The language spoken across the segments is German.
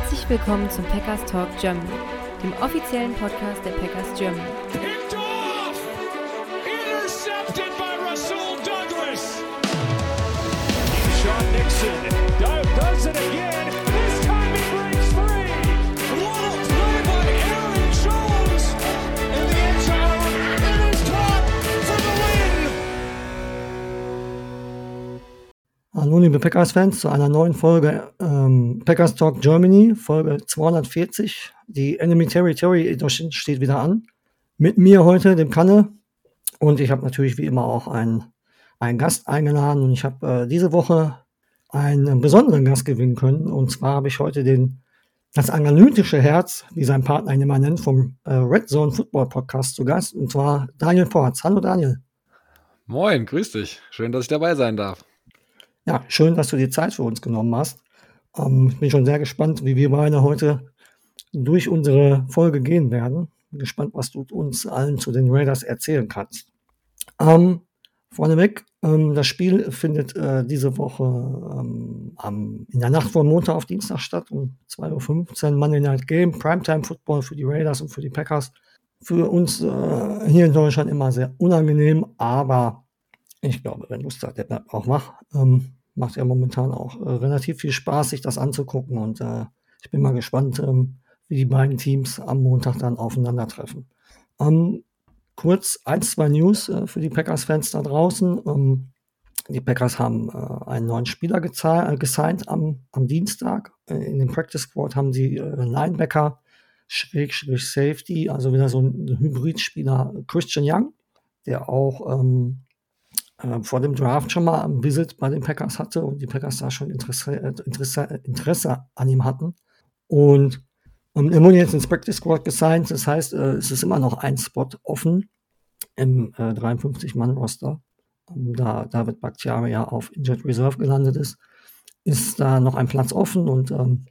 Herzlich willkommen zum Packers Talk Germany, dem offiziellen Podcast der Packers Germany. Intercepted by Rasul Douglas! Sean Nixon do- does it again. This time he breaks free! What a play by Aaron Jones! In the end zone, is caught for the win! Hallo liebe Packers-Fans zu einer neuen Folge ähm, Packers Talk Germany, Folge 240. Die Enemy Territory Edition steht wieder an. Mit mir heute, dem Kanne. Und ich habe natürlich wie immer auch einen, einen Gast eingeladen. Und ich habe äh, diese Woche einen besonderen Gast gewinnen können. Und zwar habe ich heute den, das analytische Herz, wie sein Partner ihn immer nennt, vom äh, Red Zone Football Podcast zu Gast. Und zwar Daniel Porz. Hallo Daniel. Moin, grüß dich. Schön, dass ich dabei sein darf. Ja, schön, dass du dir Zeit für uns genommen hast. Ähm, ich bin schon sehr gespannt, wie wir beide heute durch unsere Folge gehen werden. Bin gespannt, was du uns allen zu den Raiders erzählen kannst. Ähm, vorneweg, ähm, das Spiel findet äh, diese Woche ähm, am, in der Nacht von Montag auf Dienstag statt, um 2.15 Uhr Monday Night Game, Primetime Football für die Raiders und für die Packers. Für uns äh, hier in Deutschland immer sehr unangenehm, aber ich glaube, wenn Lust hat, der bleibt auch wach. Ähm, macht ja momentan auch äh, relativ viel Spaß, sich das anzugucken. Und äh, ich bin mal gespannt, ähm, wie die beiden Teams am Montag dann aufeinandertreffen. Ähm, kurz ein, zwei News äh, für die Packers-Fans da draußen. Ähm, die Packers haben äh, einen neuen Spieler äh, gesigned am, am Dienstag. Äh, in dem Practice Squad haben sie Linebacker, Schrägstrich Safety, also wieder so ein Hybridspieler Christian Young, der auch ähm, äh, vor dem Draft schon mal ein Visit bei den Packers hatte und die Packers da schon Interesse, äh, Interesse, Interesse an ihm hatten. Und ähm, er wurde jetzt ins Practice Squad gesigned, das heißt, äh, es ist immer noch ein Spot offen im äh, 53-Mann-Roster. Ähm, da David Bakhtiari ja auf Injured Reserve gelandet ist, ist da noch ein Platz offen und ähm,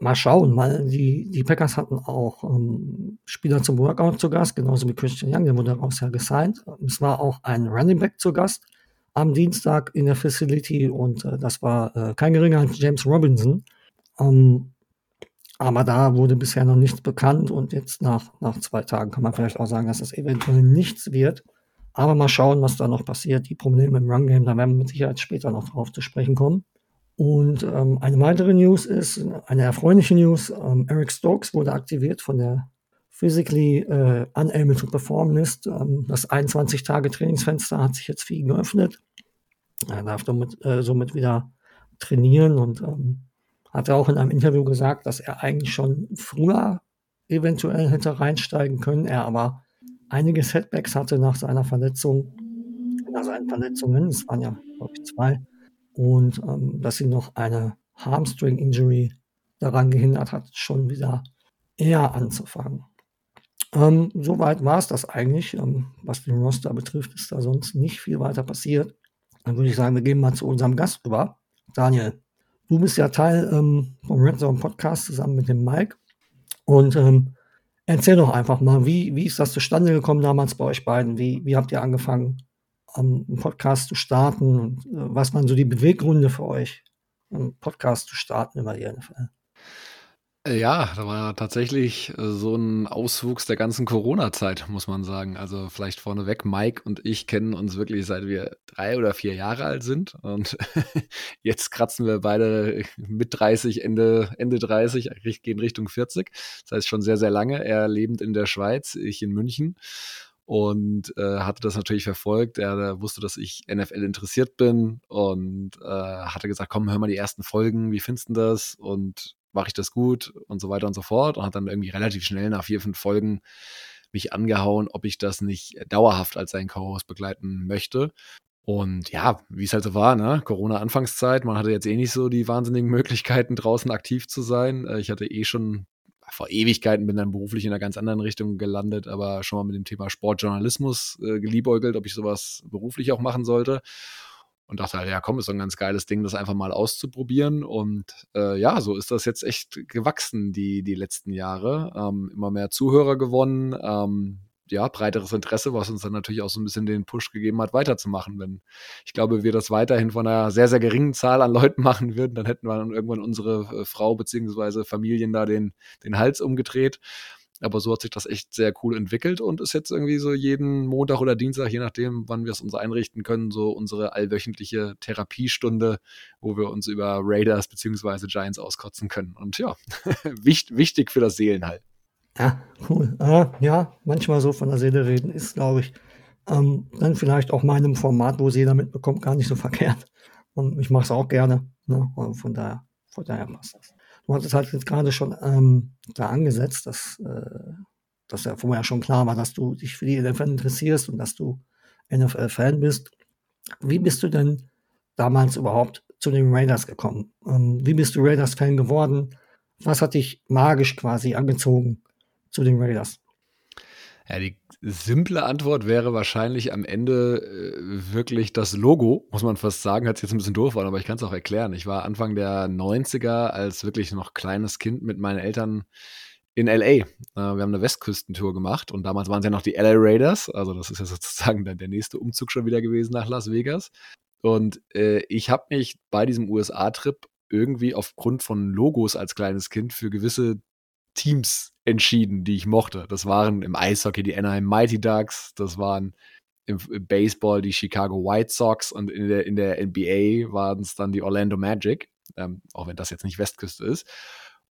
mal schauen, weil die, die Packers hatten auch ähm, Spieler zum Workout zu Gast, genauso wie Christian Young, der wurde daraus ja gesigned. Es war auch ein Running Back zu Gast am Dienstag in der Facility und äh, das war äh, kein geringer als James Robinson. Ähm, aber da wurde bisher noch nichts bekannt und jetzt nach, nach zwei Tagen kann man vielleicht auch sagen, dass das eventuell nichts wird. Aber mal schauen, was da noch passiert. Die Probleme im Run-Game, da werden wir mit Sicherheit später noch drauf zu sprechen kommen. Und ähm, eine weitere News ist, eine erfreuliche News, ähm, Eric Stokes wurde aktiviert von der Physically äh, Unable to Perform List. Ähm, das 21-Tage-Trainingsfenster hat sich jetzt für ihn geöffnet. Er darf damit, äh, somit wieder trainieren und ähm, hat auch in einem Interview gesagt, dass er eigentlich schon früher eventuell hätte reinsteigen können, er aber einige Setbacks hatte nach seiner Verletzung, nach seinen Verletzungen, es waren ja, glaube ich, zwei, und ähm, dass ihn noch eine Hamstring-Injury daran gehindert hat, schon wieder eher anzufangen. Ähm, soweit war es das eigentlich. Ähm, was den Roster betrifft, ist da sonst nicht viel weiter passiert. Dann würde ich sagen, wir gehen mal zu unserem Gast über. Daniel, du bist ja Teil ähm, vom Red Zone Podcast zusammen mit dem Mike. Und ähm, erzähl doch einfach mal, wie, wie ist das zustande gekommen damals bei euch beiden? Wie, wie habt ihr angefangen, einen Podcast zu starten? Äh, was waren so die Beweggründe für euch, einen Podcast zu starten über die NFL? Äh, Ja, da war tatsächlich äh, so ein Auswuchs der ganzen Corona-Zeit, muss man sagen. Also vielleicht vorneweg, Mike und ich kennen uns wirklich seit wir drei oder vier Jahre alt sind. Und jetzt kratzen wir beide mit 30, Ende, Ende 30, richt- gehen Richtung 40. Das heißt schon sehr, sehr lange. Er lebend in der Schweiz, ich in München. Und äh, hatte das natürlich verfolgt. Er wusste, dass ich NFL interessiert bin und äh, hatte gesagt, komm, hör mal die ersten Folgen, wie findest du das? Und mache ich das gut und so weiter und so fort und hat dann irgendwie relativ schnell nach vier, fünf Folgen mich angehauen, ob ich das nicht dauerhaft als sein Co-Host begleiten möchte. Und ja, wie es halt so war, ne? Corona-Anfangszeit, man hatte jetzt eh nicht so die wahnsinnigen Möglichkeiten, draußen aktiv zu sein. Äh, Ich hatte eh schon vor Ewigkeiten bin dann beruflich in einer ganz anderen Richtung gelandet, aber schon mal mit dem Thema Sportjournalismus äh, geliebäugelt, ob ich sowas beruflich auch machen sollte. Und dachte halt, ja komm, ist doch ein ganz geiles Ding, das einfach mal auszuprobieren. Und äh, ja, so ist das jetzt echt gewachsen, die, die letzten Jahre. Ähm, immer mehr Zuhörer gewonnen, ähm, ja, breiteres Interesse, was uns dann natürlich auch so ein bisschen den Push gegeben hat, weiterzumachen. Wenn ich glaube, wir das weiterhin von einer sehr, sehr geringen Zahl an Leuten machen würden, dann hätten wir dann irgendwann unsere äh, Frau beziehungsweise Familien da den, den Hals umgedreht. Aber so hat sich das echt sehr cool entwickelt und ist jetzt irgendwie so jeden Montag oder Dienstag, je nachdem, wann wir es uns einrichten können, so unsere allwöchentliche Therapiestunde, wo wir uns über Raiders beziehungsweise Giants auskotzen können. Und ja, wichtig für das Seelenheil. Ja, cool. Äh, ja, manchmal so von der Seele reden ist, glaube ich, ähm, dann vielleicht auch meinem Format, wo es jeder mitbekommt, gar nicht so verkehrt. Und ich mache es auch gerne. Ne? Von daher, von daher passt das. Du hattest halt jetzt gerade schon ähm, da angesetzt, dass, äh, dass ja vorher schon klar war, dass du dich für die NFL interessierst und dass du NFL-Fan bist. Wie bist du denn damals überhaupt zu den Raiders gekommen? Ähm, wie bist du Raiders-Fan geworden? Was hat dich magisch quasi angezogen zu den Raiders? Ja, die simple Antwort wäre wahrscheinlich am Ende äh, wirklich das Logo, muss man fast sagen. Hat sich jetzt ein bisschen doof an, aber ich kann es auch erklären. Ich war Anfang der 90er als wirklich noch kleines Kind mit meinen Eltern in LA. Äh, wir haben eine Westküstentour gemacht und damals waren es ja noch die LA Raiders. Also das ist ja sozusagen dann der nächste Umzug schon wieder gewesen nach Las Vegas. Und äh, ich habe mich bei diesem USA-Trip irgendwie aufgrund von Logos als kleines Kind für gewisse Teams entschieden, die ich mochte. Das waren im Eishockey die Anaheim Mighty Ducks, das waren im, Baseball die Chicago White Sox und in der, in der NBA waren es dann die Orlando Magic, ähm, auch wenn das jetzt nicht Westküste ist.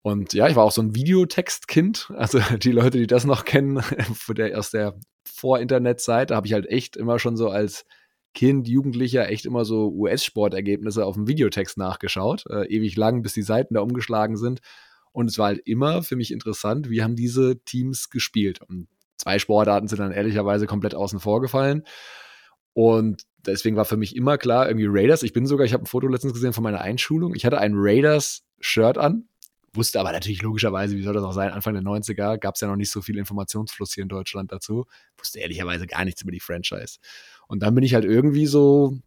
Und ja, ich war auch so ein Videotextkind. Also die Leute, die das noch kennen, aus der Vor-Internet-Zeit, da habe ich halt echt immer schon so als Kind, Jugendlicher echt immer so US-Sportergebnisse auf dem Videotext nachgeschaut, äh, ewig lang, bis die Seiten da umgeschlagen sind. Und es war halt immer für mich interessant, wie haben diese Teams gespielt. Und zwei Sportarten sind dann ehrlicherweise komplett außen vor gefallen. Und deswegen war für mich immer klar, irgendwie Raiders. Ich bin sogar, ich habe ein Foto letztens gesehen von meiner Einschulung. Ich hatte ein Raiders-Shirt an, wusste aber natürlich logischerweise, wie soll das auch sein, Anfang der 90er gab es ja noch nicht so viel Informationsfluss hier in Deutschland dazu. Wusste ehrlicherweise gar nichts über die Franchise. Und dann bin ich halt irgendwie so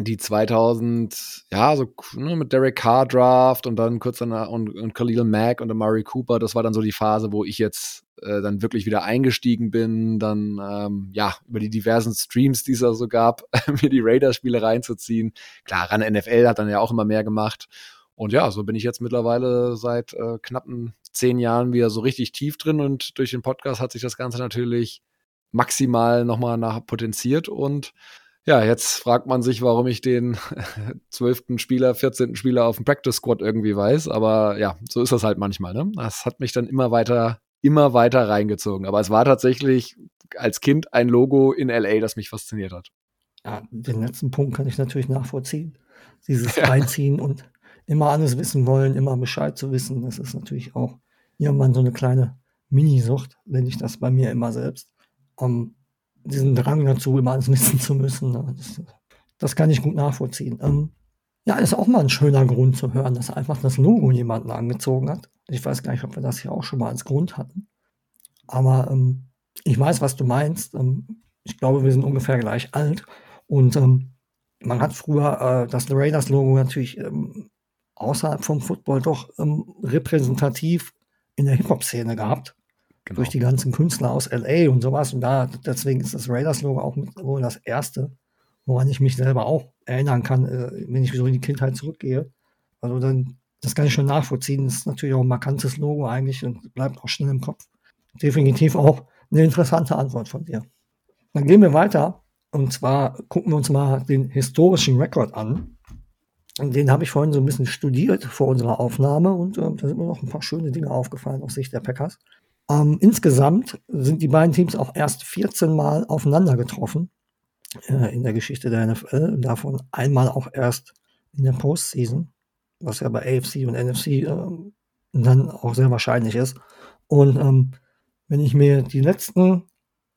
die 2000, ja, so ne, mit Derek Carr Draft und dann kurz danach und, und Khalil Mack und Amari Cooper, das war dann so die Phase, wo ich jetzt äh, dann wirklich wieder eingestiegen bin, dann ähm, ja, über die diversen Streams, die es da so gab, mir die Raiders-Spiele reinzuziehen. Klar, ran NFL hat dann ja auch immer mehr gemacht. Und ja, so bin ich jetzt mittlerweile seit äh, knappen zehn Jahren wieder so richtig tief drin und durch den Podcast hat sich das Ganze natürlich maximal nochmal nach potenziert und ja, jetzt fragt man sich, warum ich den zwölften Spieler, 14. Spieler auf dem Practice Squad irgendwie weiß. Aber ja, so ist das halt manchmal. Ne? Das hat mich dann immer weiter, immer weiter reingezogen. Aber es war tatsächlich als Kind ein Logo in LA, das mich fasziniert hat. Ja, den letzten Punkt kann ich natürlich nachvollziehen. Dieses ja. Reinziehen und immer alles wissen wollen, immer Bescheid zu wissen, das ist natürlich auch irgendwann so eine kleine Minisucht, nenne ich das bei mir immer selbst. Um, diesen Drang dazu, immer alles wissen zu müssen. Ne? Das, das kann ich gut nachvollziehen. Ähm, ja, ist auch mal ein schöner Grund zu hören, dass einfach das Logo jemanden angezogen hat. Ich weiß gar nicht, ob wir das hier auch schon mal als Grund hatten. Aber ähm, ich weiß, was du meinst. Ähm, ich glaube, wir sind ungefähr gleich alt. Und ähm, man hat früher äh, das Raiders-Logo natürlich ähm, außerhalb vom Football doch ähm, repräsentativ in der Hip-Hop-Szene gehabt. Genau. Durch die ganzen Künstler aus LA und sowas. Und da, deswegen ist das Raiders-Logo auch mit, wohl das erste, woran ich mich selber auch erinnern kann, äh, wenn ich so in die Kindheit zurückgehe. Also dann, das kann ich schon nachvollziehen. Das ist natürlich auch ein markantes Logo eigentlich und bleibt auch schnell im Kopf. Definitiv auch eine interessante Antwort von dir. Dann gehen wir weiter. Und zwar gucken wir uns mal den historischen Rekord an. Den habe ich vorhin so ein bisschen studiert vor unserer Aufnahme und äh, da sind mir noch ein paar schöne Dinge aufgefallen aus Sicht der Packers. Ähm, insgesamt sind die beiden Teams auch erst 14 Mal aufeinander getroffen äh, in der Geschichte der NFL davon einmal auch erst in der Postseason, was ja bei AFC und NFC äh, dann auch sehr wahrscheinlich ist. Und ähm, wenn ich mir die letzten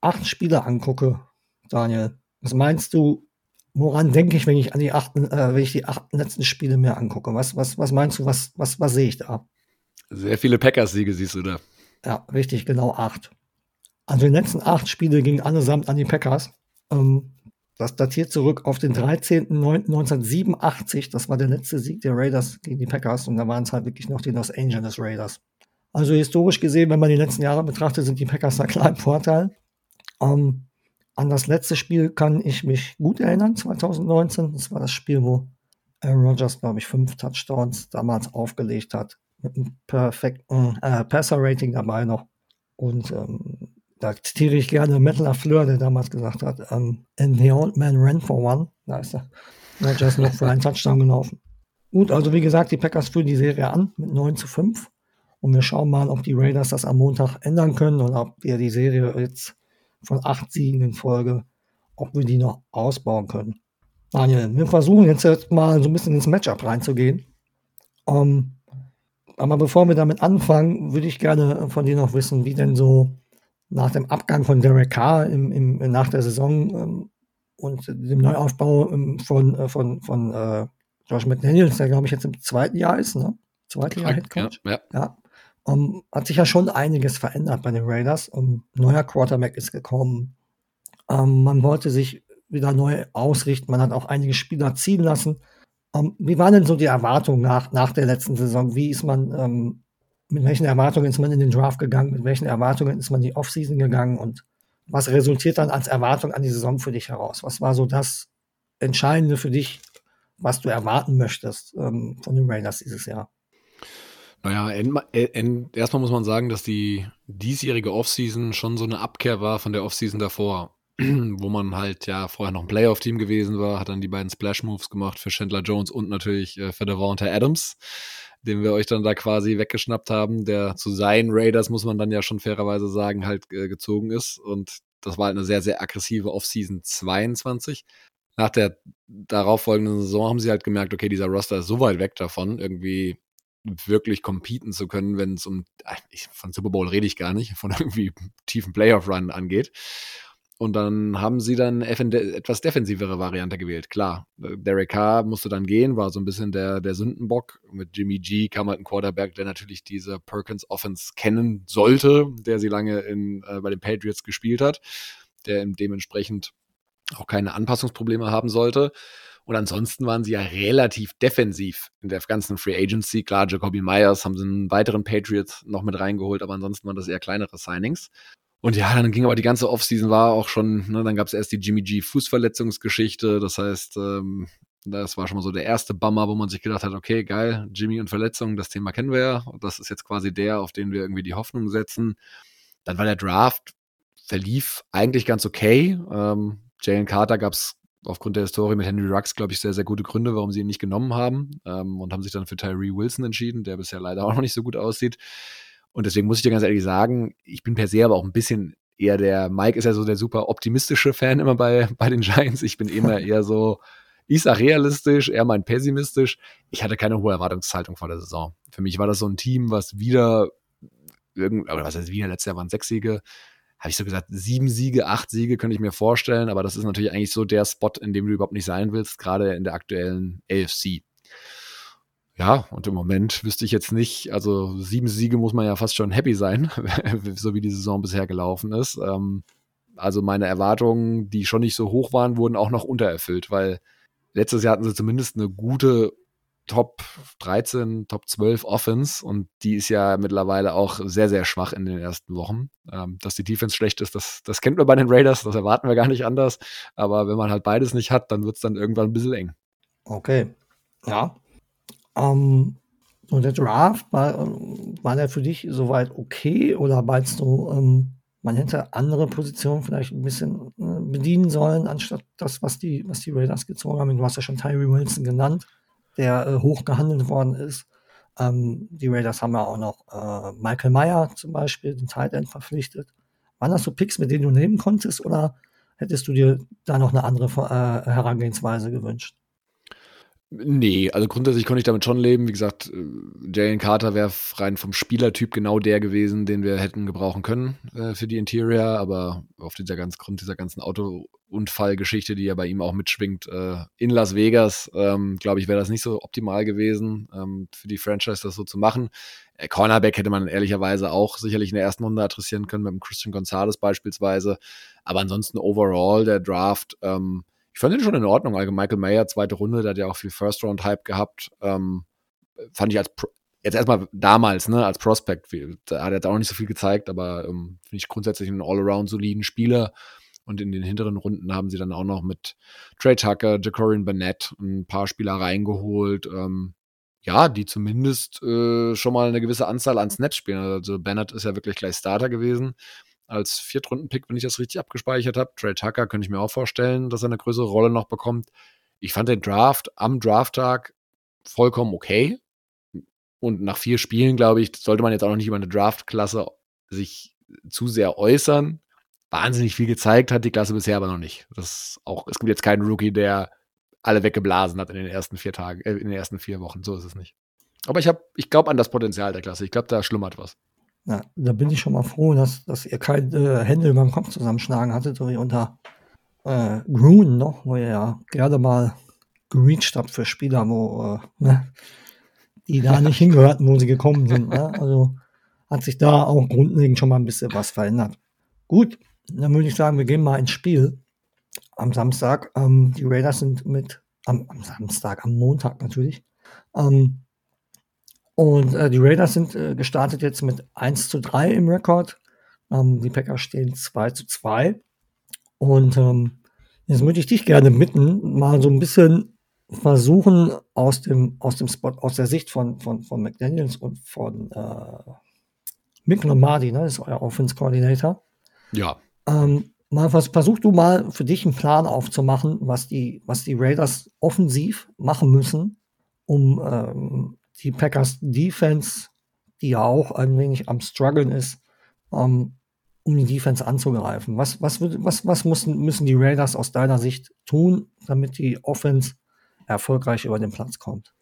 acht Spiele angucke, Daniel, was meinst du, woran denke ich, wenn ich an die achten, äh, wenn ich die acht letzten Spiele mir angucke? Was, was, was meinst du, was, was, was sehe ich da? Sehr viele Packers-Siege siehst du da. Ja, richtig, genau acht. Also die letzten acht Spiele gingen allesamt an die Packers. Ähm, das datiert zurück auf den 13.09.1987. Das war der letzte Sieg der Raiders gegen die Packers. Und da waren es halt wirklich noch die Los Angeles Raiders. Also historisch gesehen, wenn man die letzten Jahre betrachtet, sind die Packers da klar im Vorteil. Ähm, an das letzte Spiel kann ich mich gut erinnern, 2019. Das war das Spiel, wo Aaron Rodgers, glaube ich, fünf Touchdowns damals aufgelegt hat. Mit einem perfekten äh, Passer-Rating dabei noch. Und ähm, da zitiere ich gerne Metal LaFleur, der damals gesagt hat, ähm, and the old man ran for one. Da ist er Rodgers noch für einen Touchdown gelaufen. Gut, also wie gesagt, die Packers führen die Serie an mit 9 zu 5. Und wir schauen mal, ob die Raiders das am Montag ändern können oder ob wir die Serie jetzt von acht Siegen in Folge, ob wir die noch ausbauen können. Daniel, wir versuchen jetzt mal so ein bisschen ins Matchup reinzugehen. Ähm, aber bevor wir damit anfangen, würde ich gerne von dir noch wissen, wie denn so nach dem Abgang von Derek Carr im, im, nach der Saison ähm, und dem Neuaufbau ähm, von, äh, von, von äh, Josh McDaniels, der glaube ich jetzt im zweiten Jahr ist, ne? Zweite Jahr Head Coach. Ja, ja. ja. Um, ähm, hat sich ja schon einiges verändert bei den Raiders. Um, neuer Quarterback ist gekommen. Um, man wollte sich wieder neu ausrichten. Man hat auch einige Spieler ziehen lassen. Wie waren denn so die Erwartungen nach, nach der letzten Saison? Wie ist man mit welchen Erwartungen ist man in den Draft gegangen, mit welchen Erwartungen ist man in die Offseason gegangen und was resultiert dann als Erwartung an die Saison für dich heraus? Was war so das Entscheidende für dich, was du erwarten möchtest ähm, von den Raiders dieses Jahr? Naja, erstmal muss man sagen, dass die diesjährige Offseason schon so eine Abkehr war von der Offseason davor, wo man halt ja vorher noch ein Playoff-Team gewesen war, hat dann die beiden Splash-Moves gemacht für Chandler Jones und natürlich äh, für Devonta Adams den wir euch dann da quasi weggeschnappt haben, der zu seinen Raiders, muss man dann ja schon fairerweise sagen, halt äh, gezogen ist. Und das war halt eine sehr, sehr aggressive Offseason 22. Nach der darauffolgenden Saison haben sie halt gemerkt, okay, dieser Roster ist so weit weg davon, irgendwie wirklich competen zu können, wenn es um, von Super Bowl rede ich gar nicht, von irgendwie tiefen Playoff-Run angeht. Und dann haben sie dann etwas defensivere Variante gewählt. Klar, äh, Derek Carr musste dann gehen, war so ein bisschen der, der Sündenbock. Mit Jimmy G kam halt ein Quarterback, der natürlich diese Perkins Offense kennen sollte, der sie lange in, äh, bei den Patriots gespielt hat, der dementsprechend auch keine Anpassungsprobleme haben sollte. Und ansonsten waren sie ja relativ defensiv in der ganzen Free Agency. Klar, Jacoby Myers haben sie einen weiteren Patriots noch mit reingeholt, aber ansonsten waren das eher kleinere Signings. Und ja, dann ging aber die ganze Offseason war auch schon, ne, dann gab es erst die Jimmy G Fußverletzungsgeschichte. Das heißt, ähm, das war schon mal so der erste Bummer, wo man sich gedacht hat, okay, geil, Jimmy und Verletzungen, das Thema kennen wir ja. Das ist jetzt quasi der, auf den wir irgendwie die Hoffnung setzen. Dann war der Draft, verlief eigentlich ganz okay. Ähm, Jalen Carter gab es aufgrund der Historie mit Henry Rux, glaube ich, sehr, sehr gute Gründe, warum sie ihn nicht genommen haben ähm, und haben sich dann für Tyree Wilson entschieden, der bisher leider auch noch nicht so gut aussieht. Und deswegen muss ich dir ganz ehrlich sagen, ich bin per se aber auch ein bisschen eher der, Mike ist ja so der super optimistische Fan immer bei, bei den Giants. Ich bin immer eher so, ich sag realistisch, eher mein pessimistisch. Ich hatte keine hohe Erwartungshaltung vor der Saison. Für mich war das so ein Team, was wieder, irgend, oder was heißt wieder, letztes Jahr waren sechs Siege, habe ich so gesagt, sieben Siege, acht Siege könnte ich mir vorstellen, aber das ist natürlich eigentlich so der Spot, in dem du überhaupt nicht sein willst, gerade in der aktuellen AFC. Ja, und im Moment wüsste ich jetzt nicht, also sieben Siege muss man ja fast schon happy sein, so wie die Saison bisher gelaufen ist. Ähm, also meine Erwartungen, die schon nicht so hoch waren, wurden auch noch untererfüllt, weil letztes Jahr hatten sie zumindest eine gute Top 13, Top 12 Offense und die ist ja mittlerweile auch sehr, sehr schwach in den ersten Wochen. Ähm, dass die Defense schlecht ist, das, das kennt man bei den Raiders, das erwarten wir gar nicht anders. Aber wenn man halt beides nicht hat, dann wird es dann irgendwann ein bisschen eng. Okay. Ja, ähm, und der Draft, war, war der für dich soweit okay oder meinst du, ähm, man hätte andere Positionen vielleicht ein bisschen äh, bedienen sollen, anstatt das, was die, was die Raiders gezogen haben? Du hast ja schon Tyree Wilson genannt, der äh, hoch gehandelt worden ist. Ähm, die Raiders haben ja auch noch äh, Michael Meyer zum Beispiel, den Tight End, verpflichtet. Waren das so Picks, mit denen du nehmen konntest oder hättest du dir da noch eine andere äh, Herangehensweise gewünscht? Nee, also grundsätzlich konnte ich damit schon leben. Wie gesagt, äh, Jalen Carter wäre rein vom Spielertyp genau der gewesen, den wir hätten gebrauchen können äh, für die Interior, aber auf dieser ganz, Grund dieser ganzen Autounfallgeschichte, die ja bei ihm auch mitschwingt, äh, in Las Vegas, ähm, glaube ich, wäre das nicht so optimal gewesen, ähm, für die Franchise das so zu machen. Äh, Cornerback hätte man ehrlicherweise auch sicherlich in der ersten Runde adressieren können, mit dem Christian Gonzalez beispielsweise. Aber ansonsten overall der Draft, ähm, ich fand ihn schon in Ordnung. Also Michael Mayer, zweite Runde, der hat ja auch viel First-Round-Hype gehabt. Ähm, fand ich als, jetzt erstmal damals, ne, als Prospect, da hat er jetzt auch nicht so viel gezeigt, aber ähm, finde ich grundsätzlich einen all-around soliden Spieler. Und in den hinteren Runden haben sie dann auch noch mit Trey Tucker, Jacorian Burnett ein paar Spieler reingeholt, ähm, ja, die zumindest äh, schon mal eine gewisse Anzahl an Snaps spielen. Also Bennett ist ja wirklich gleich Starter gewesen als Viertrunden-Pick, wenn ich das richtig abgespeichert habe. Trey Tucker könnte ich mir auch vorstellen, dass er eine größere Rolle noch bekommt. Ich fand den Draft am Drafttag vollkommen okay. Und nach vier Spielen, glaube ich, sollte man jetzt auch noch nicht über eine Draftklasse sich zu sehr äußern. Wahnsinnig viel gezeigt hat die Klasse bisher aber noch nicht. Das auch, es gibt jetzt keinen Rookie, der alle weggeblasen hat in den ersten vier Tagen, äh, in den ersten vier Wochen. So ist es nicht. Aber ich habe, ich glaube an das Potenzial der Klasse. Ich glaube, da schlummert was. Ja, da bin ich schon mal froh, dass, dass ihr keine äh, Hände über den Kopf zusammenschlagen hattet, so wie unter äh, Grun noch, wo ihr ja gerne mal gereached habt für Spieler, wo, äh, ne, die da nicht hingehörten, wo sie gekommen sind. Ne? Also hat sich da auch grundlegend schon mal ein bisschen was verändert. Gut, dann würde ich sagen, wir gehen mal ins Spiel am Samstag. Ähm, die Raiders sind mit, am, am, Samstag, am Montag natürlich. Ähm, und äh, die Raiders sind äh, gestartet jetzt mit 1 zu 3 im Rekord. Ähm, die Packers stehen 2 zu 2. Und ähm, jetzt würde ich dich gerne bitten, mal so ein bisschen versuchen, aus dem, aus dem Spot, aus der Sicht von, von, von McDaniels und von äh, Mick Lombardi, ne, das ist euer Offense Coordinator. Ja. Ähm, mal vers versuch du mal für dich einen Plan aufzumachen, was die, was die Raiders offensiv machen müssen, um ähm, die Packers Defense, die ja auch ein wenig am struggeln ist, ähm, um die Defense anzugreifen. Was, was, was, was müssen, müssen die Raiders aus deiner Sicht tun, damit die Offense erfolgreich über den Platz kommt?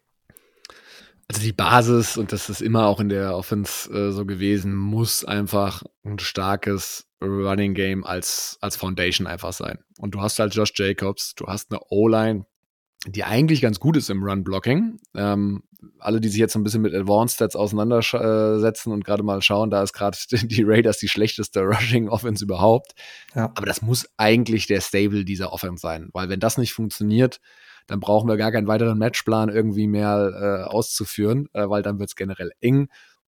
Also die Basis, und das ist immer auch in der Offense äh, so gewesen, muss einfach ein starkes Running Game als, als Foundation einfach sein. Und du hast halt Josh Jacobs, du hast eine O-Line, die eigentlich ganz gut ist im Run-Blocking. Ähm, alle, die sich jetzt ein bisschen mit Advanced Stats auseinandersetzen und gerade mal schauen, da ist gerade die Raiders die schlechteste Rushing-Offense überhaupt. Ja. Aber das muss eigentlich der Stable dieser Offense sein, weil wenn das nicht funktioniert, dann brauchen wir gar keinen weiteren Matchplan irgendwie mehr äh, auszuführen, äh, weil dann wird es generell eng.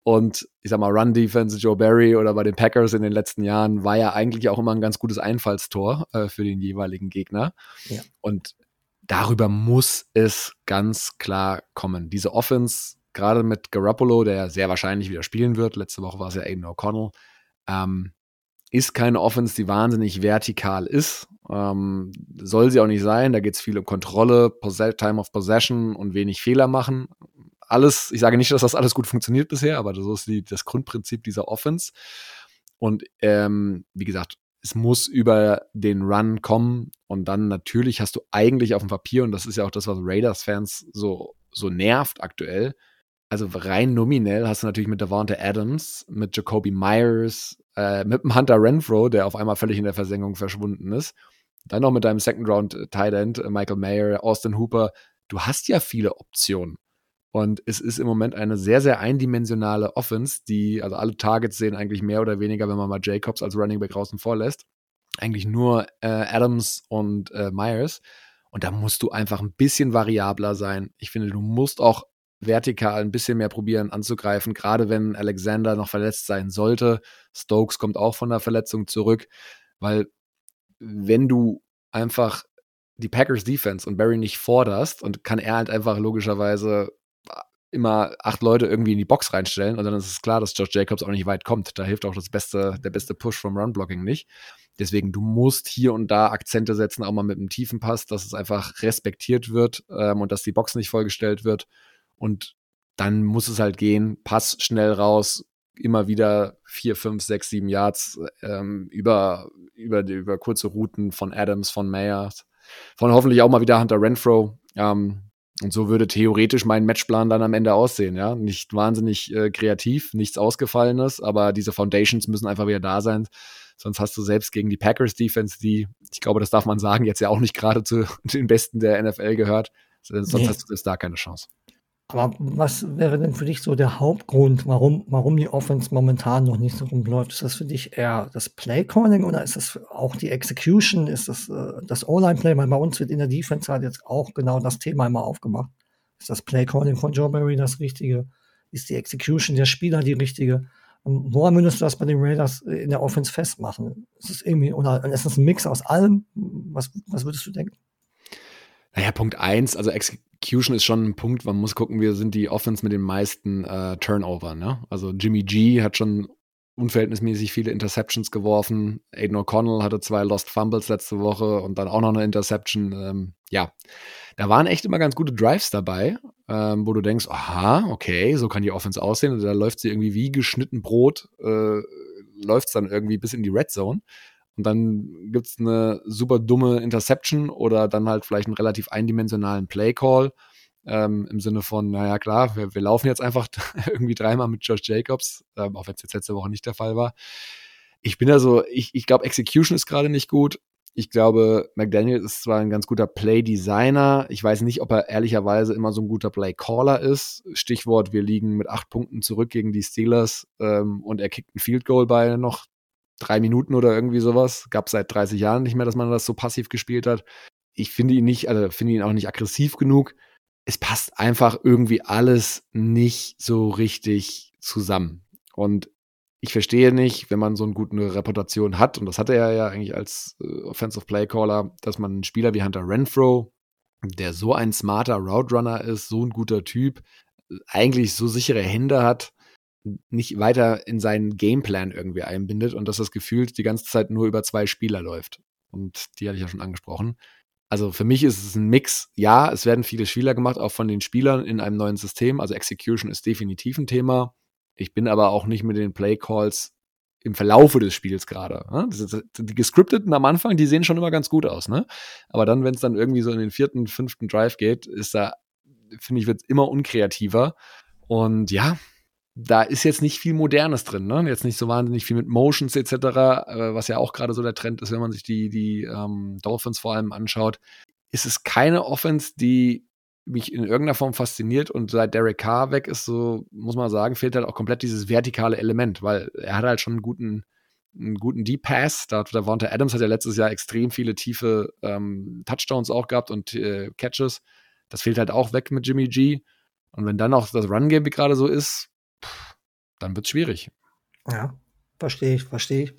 Und ich sag mal, Run Defense, Joe Barry oder bei den Packers in den letzten Jahren war ja eigentlich auch immer ein ganz gutes Einfallstor äh, für den jeweiligen Gegner. Ja. Und darüber muss es ganz klar kommen. Diese Offense, gerade mit Garoppolo, der sehr wahrscheinlich wieder spielen wird, letzte Woche war es ja Aiden O'Connell, ähm, ist keine Offense, die wahnsinnig vertikal ist. Ähm, soll sie auch nicht sein. Da geht es viel um Kontrolle, Time of Possession und wenig Fehler machen. Alles, ich sage nicht, dass das alles gut funktioniert bisher, aber so ist die, das Grundprinzip dieser Offense. Und ähm, wie gesagt, es muss über den Run kommen und dann natürlich hast du eigentlich auf dem Papier, und das ist ja auch das, was Raiders-Fans so, so nervt aktuell, also rein nominell hast du natürlich mit Davante Adams, mit Jacoby Myers, äh, mit dem Hunter Renfro, der auf einmal völlig in der Versenkung verschwunden ist. Dann noch mit deinem Second Round Tight End, äh, Michael Mayer, Austin Hooper. Du hast ja viele Optionen. Und es ist im Moment eine sehr, sehr eindimensionale Offense, die, also alle Targets sehen eigentlich mehr oder weniger, wenn man mal Jacobs als Running Back draußen vorlässt, eigentlich nur äh, Adams und äh, Myers. Und da musst du einfach ein bisschen variabler sein. Ich finde, du musst auch vertikal ein bisschen mehr probieren anzugreifen, gerade wenn Alexander noch verletzt sein sollte. Stokes kommt auch von der Verletzung zurück, weil wenn du einfach die Packers Defense und Barry nicht forderst und kann er halt einfach logischerweise immer acht Leute irgendwie in die Box reinstellen und dann ist es klar, dass Josh Jacobs auch nicht weit kommt. Da hilft auch das beste, der beste Push vom Run-Blocking nicht. Deswegen, du musst hier und da Akzente setzen, auch mal mit einem tiefen Pass, dass es einfach respektiert wird ähm, und dass die Box nicht vollgestellt wird. Und dann muss es halt gehen, Pass schnell raus, immer wieder vier, fünf, sechs, sieben Yards ähm, über, über, über kurze Routen von Adams, von Mayers, von hoffentlich auch mal wieder Hunter Renfro. Ähm, und so würde theoretisch mein Matchplan dann am Ende aussehen, ja. Nicht wahnsinnig äh, kreativ, nichts Ausgefallenes, aber diese Foundations müssen einfach wieder da sein. Sonst hast du selbst gegen die Packers Defense, die, ich glaube, das darf man sagen, jetzt ja auch nicht gerade zu den Besten der NFL gehört. Sonst nee. hast du da keine Chance. Aber was wäre denn für dich so der Hauptgrund, warum, warum die Offense momentan noch nicht so rumläuft? Ist das für dich eher das Play-Calling oder ist das auch die Execution? Ist das äh, das O-Line-Play? Weil bei uns wird in der Defense halt jetzt auch genau das Thema immer aufgemacht. Ist das Play-Calling von Joe Barry das Richtige? Ist die Execution der Spieler die richtige? Ähm, woran würdest du das bei den Raiders in der Offense festmachen? Ist es irgendwie, oder ist es ein Mix aus allem? Was, was würdest du denken? Naja, Punkt eins, also Execution ist schon ein Punkt, man muss gucken, wir sind die Offense mit den meisten äh, Turnover, ne? Also Jimmy G hat schon unverhältnismäßig viele Interceptions geworfen. Aiden O'Connell hatte zwei Lost Fumbles letzte Woche und dann auch noch eine Interception. Ähm, ja, da waren echt immer ganz gute Drives dabei, ähm, wo du denkst, aha, okay, so kann die Offense aussehen. Und da läuft sie irgendwie wie geschnitten Brot, äh, läuft es dann irgendwie bis in die Red Zone. Und dann gibt es eine super dumme Interception oder dann halt vielleicht einen relativ eindimensionalen Play Call ähm, Im Sinne von, naja, klar, wir, wir laufen jetzt einfach irgendwie dreimal mit Josh Jacobs, ähm, auch wenn es jetzt letzte Woche nicht der Fall war. Ich bin da so, ich, ich glaube, Execution ist gerade nicht gut. Ich glaube, McDaniel ist zwar ein ganz guter Play-Designer. Ich weiß nicht, ob er ehrlicherweise immer so ein guter Play-Caller ist. Stichwort, wir liegen mit acht Punkten zurück gegen die Steelers ähm, und er kickt ein Field Goal bei noch drei Minuten oder irgendwie sowas. Gab seit 30 Jahren nicht mehr, dass man das so passiv gespielt hat. Ich finde ihn nicht, also finde ihn auch nicht aggressiv genug es passt einfach irgendwie alles nicht so richtig zusammen. Und ich verstehe nicht, wenn man so eine gute Reputation hat, und das hatte er ja eigentlich als äh, Offensive Play Caller, dass man einen Spieler wie Hunter Renfro, der so ein smarter Route ist, so ein guter Typ, eigentlich so sichere Hände hat, nicht weiter in seinen Gameplan irgendwie einbindet und dass das gefühlt die ganze Zeit nur über zwei Spieler läuft. Und die hatte ich ja schon angesprochen. Also für mich ist es ein Mix. Ja, es werden viele Spieler gemacht, auch von den Spielern in einem neuen System. Also Execution ist definitiv ein Thema. Ich bin aber auch nicht mit den Play Calls im Verlaufe des Spiels gerade. Ne? Die gescripteten am Anfang, die sehen schon immer ganz gut aus, ne? Aber dann, wenn es dann irgendwie so in den vierten, fünften Drive geht, ist da, finde ich, wird es immer unkreativer. Und ja, da ist jetzt nicht viel Modernes drin, ne? Jetzt nicht so wahnsinnig viel mit Motions etc., äh, was ja auch gerade so der Trend ist, wenn man sich die, die ähm, Dolphins vor allem anschaut. Ist es keine Offense, die mich in irgendeiner Form fasziniert und seit Derek Carr weg ist, so muss man sagen, fehlt halt auch komplett dieses vertikale Element, weil er hat halt schon einen guten, einen guten Deep Pass. Da, der Vonta Adams hat ja letztes Jahr extrem viele tiefe ähm, Touchdowns auch gehabt und äh, Catches. Das fehlt halt auch weg mit Jimmy G. Und wenn dann auch das Run-Game gerade so ist, dann wird es schwierig. Ja, verstehe ich, verstehe ich.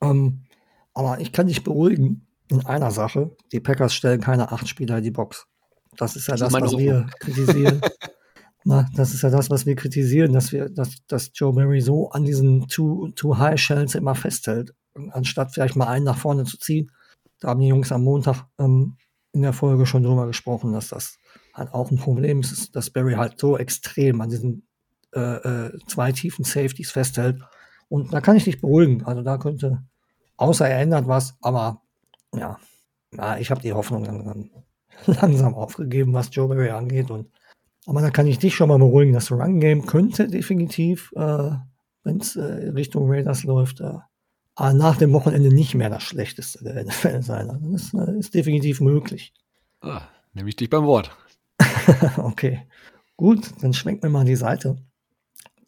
Ähm, aber ich kann dich beruhigen in einer Sache. Die Packers stellen keine acht Spieler in die Box. Das ist ja das, das was wir kritisieren. Na, das ist ja das, was wir kritisieren, dass wir, dass, dass Joe Murray so an diesen Too, too High Shells immer festhält, anstatt vielleicht mal einen nach vorne zu ziehen. Da haben die Jungs am Montag ähm, in der Folge schon drüber gesprochen, dass das halt auch ein Problem ist, dass Barry halt so extrem an diesen äh, äh, zwei tiefen Safeties festhält. Und da kann ich dich beruhigen. Also da könnte, außer er ändert was, aber ja, ja ich habe die Hoffnung langsam, langsam aufgegeben, was Joe Barry angeht. Und, aber da kann ich dich schon mal beruhigen, das Run-Game könnte definitiv, äh, wenn es äh, Richtung Raiders läuft, äh, nach dem Wochenende nicht mehr das Schlechteste der NFL sein. Also das äh, ist definitiv möglich. Ah, nehme ich dich beim Wort. okay. Gut, dann schwenken wir mal die Seite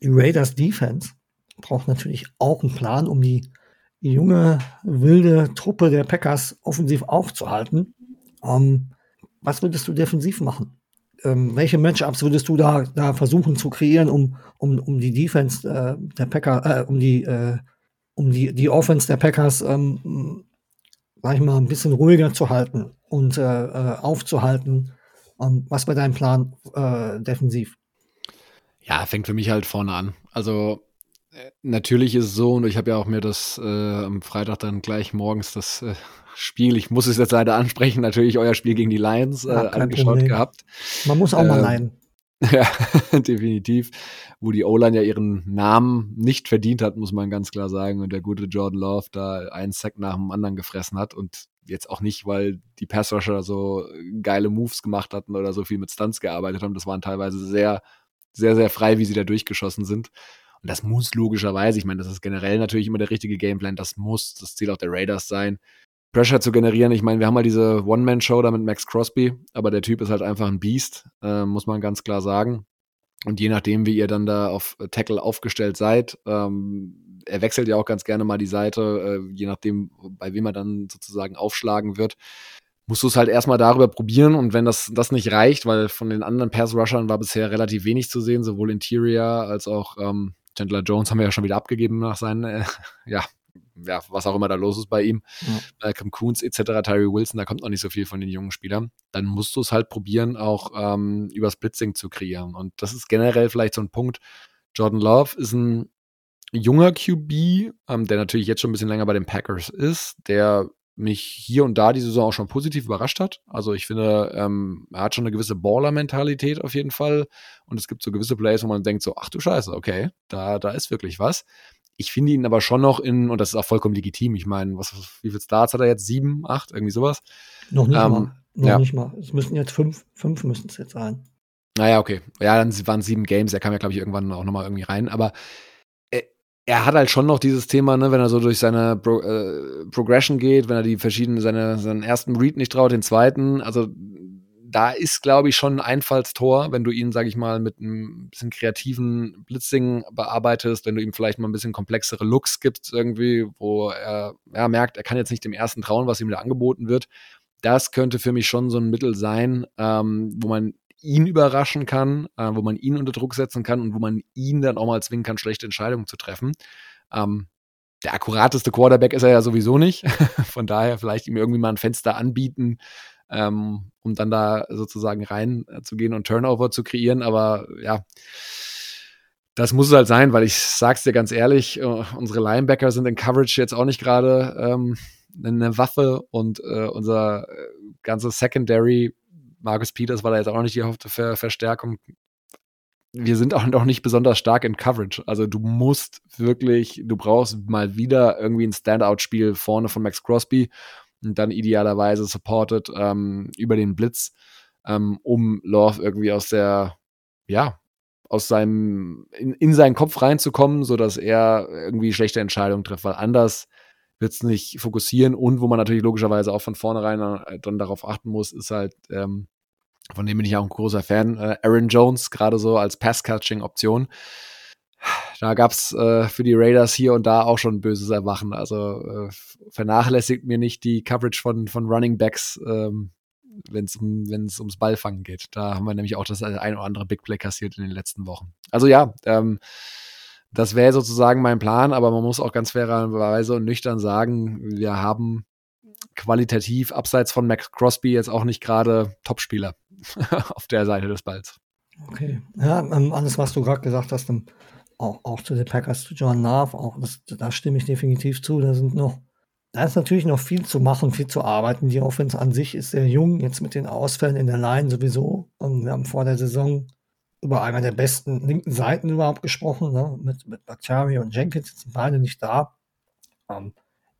die Raiders Defense braucht natürlich auch einen Plan, um die, junge, wilde Truppe der Packers offensiv aufzuhalten. Ähm, was würdest du defensiv machen? Ähm, welche Matchups würdest du da, da versuchen zu kreieren, um, um, um die Defense äh, der Packers, äh, um die, äh, um die, die Offense der Packers, ähm, sag ich mal, ein bisschen ruhiger zu halten und äh, äh aufzuhalten? Ähm, was wäre dein Plan äh, defensiv? Ja, fängt für mich halt vorne an. Also äh, natürlich ist es so, und ich habe ja auch mir das äh, am Freitag dann gleich morgens das äh, Spiel, ich muss es jetzt leider ansprechen, natürlich euer Spiel gegen die Lions äh, ja, angeschaut Problem. gehabt. Man muss auch ähm, mal leiden. Ja, definitiv. Wo die O-Line ja ihren Namen nicht verdient hat, muss man ganz klar sagen. Und der gute Jordan Love da einen Sack nach dem anderen gefressen hat. Und jetzt auch nicht, weil die Passrusher so geile Moves gemacht hatten oder so viel mit Stunts gearbeitet haben. Das waren teilweise sehr sehr, sehr frei, wie sie da durchgeschossen sind. Und das muss logischerweise, ich meine, das ist generell natürlich immer der richtige Gameplan, das muss das Ziel auch der Raiders sein, Pressure zu generieren. Ich meine, wir haben mal diese One-Man-Show da mit Max Crosby, aber der Typ ist halt einfach ein Beast, äh, muss man ganz klar sagen. Und je nachdem, wie ihr dann da auf Tackle aufgestellt seid, ähm, er wechselt ja auch ganz gerne mal die Seite, äh, je nachdem, bei wem er dann sozusagen aufschlagen wird. Musst du es halt erstmal darüber probieren und wenn das, das nicht reicht, weil von den anderen Pass-Rushern war bisher relativ wenig zu sehen, sowohl Interior als auch ähm, Chandler Jones haben wir ja schon wieder abgegeben nach seinen, äh, ja, ja, was auch immer da los ist bei ihm, ja. Malcolm Coons etc., Tyree Wilson, da kommt noch nicht so viel von den jungen Spielern, dann musst du es halt probieren, auch ähm, übers Blitzing zu kreieren. Und das ist generell vielleicht so ein Punkt. Jordan Love ist ein junger QB, ähm, der natürlich jetzt schon ein bisschen länger bei den Packers ist, der mich hier und da die Saison auch schon positiv überrascht hat. Also ich finde, ähm, er hat schon eine gewisse Baller-Mentalität auf jeden Fall. Und es gibt so gewisse Plays, wo man denkt so, ach du Scheiße, okay, da, da ist wirklich was. Ich finde ihn aber schon noch in, und das ist auch vollkommen legitim, ich meine, was, wie viele Starts hat er jetzt? Sieben, acht, irgendwie sowas? Noch nicht ähm, mal. Noch ja. nicht mal. Es müssen jetzt fünf, fünf müssen es jetzt sein. Naja, okay. Ja, dann waren sieben Games, er kam ja, glaube ich, irgendwann auch nochmal irgendwie rein. Aber er hat halt schon noch dieses Thema, ne, wenn er so durch seine Pro, äh, Progression geht, wenn er die verschiedenen, seine, seinen ersten Read nicht traut, den zweiten, also da ist, glaube ich, schon ein Einfallstor, wenn du ihn, sage ich mal, mit einem bisschen kreativen Blitzing bearbeitest, wenn du ihm vielleicht mal ein bisschen komplexere Looks gibst, irgendwie, wo er ja, merkt, er kann jetzt nicht dem ersten trauen, was ihm da angeboten wird. Das könnte für mich schon so ein Mittel sein, ähm, wo man ihn überraschen kann, äh, wo man ihn unter Druck setzen kann und wo man ihn dann auch mal zwingen kann, schlechte Entscheidungen zu treffen. Ähm, der akkurateste Quarterback ist er ja sowieso nicht. Von daher vielleicht ihm irgendwie mal ein Fenster anbieten, ähm, um dann da sozusagen reinzugehen äh, und Turnover zu kreieren. Aber ja, das muss es halt sein, weil ich sag's dir ganz ehrlich, uh, unsere Linebacker sind in Coverage jetzt auch nicht gerade ähm, eine Waffe und äh, unser äh, ganzes Secondary Marcus Peters war da jetzt auch nicht die erhoffte Ver Verstärkung. Wir sind auch noch nicht besonders stark in Coverage. Also du musst wirklich, du brauchst mal wieder irgendwie ein Standout-Spiel vorne von Max Crosby und dann idealerweise supported ähm, über den Blitz, ähm, um Love irgendwie aus der, ja, aus seinem, in, in seinen Kopf reinzukommen, sodass er irgendwie schlechte Entscheidungen trifft, weil anders wird es nicht fokussieren und wo man natürlich logischerweise auch von vornherein äh, dann darauf achten muss, ist halt, ähm, von dem bin ich auch ein großer Fan. Äh, Aaron Jones, gerade so als Pass-Catching-Option. Da gab es äh, für die Raiders hier und da auch schon böses Erwachen. Also äh, vernachlässigt mir nicht die Coverage von, von Running Backs, ähm, wenn es um, wenn's ums Ballfangen geht. Da haben wir nämlich auch das ein oder andere Big Play kassiert in den letzten Wochen. Also ja, ähm, das wäre sozusagen mein Plan, aber man muss auch ganz fairerweise und nüchtern sagen, wir haben qualitativ abseits von Max Crosby jetzt auch nicht gerade Topspieler auf der Seite des Balls. Okay, ja, ähm, alles, was du gerade gesagt hast, ähm, auch, auch zu den Packers, zu John Love, auch das, da stimme ich definitiv zu. Da sind noch, da ist natürlich noch viel zu machen, viel zu arbeiten. Die Offense an sich ist sehr jung, jetzt mit den Ausfällen in der Line sowieso. Und wir haben vor der Saison über einer der besten linken Seiten überhaupt gesprochen, ne? mit, mit Bakhtiari und Jenkins, sind beide nicht da. Ähm,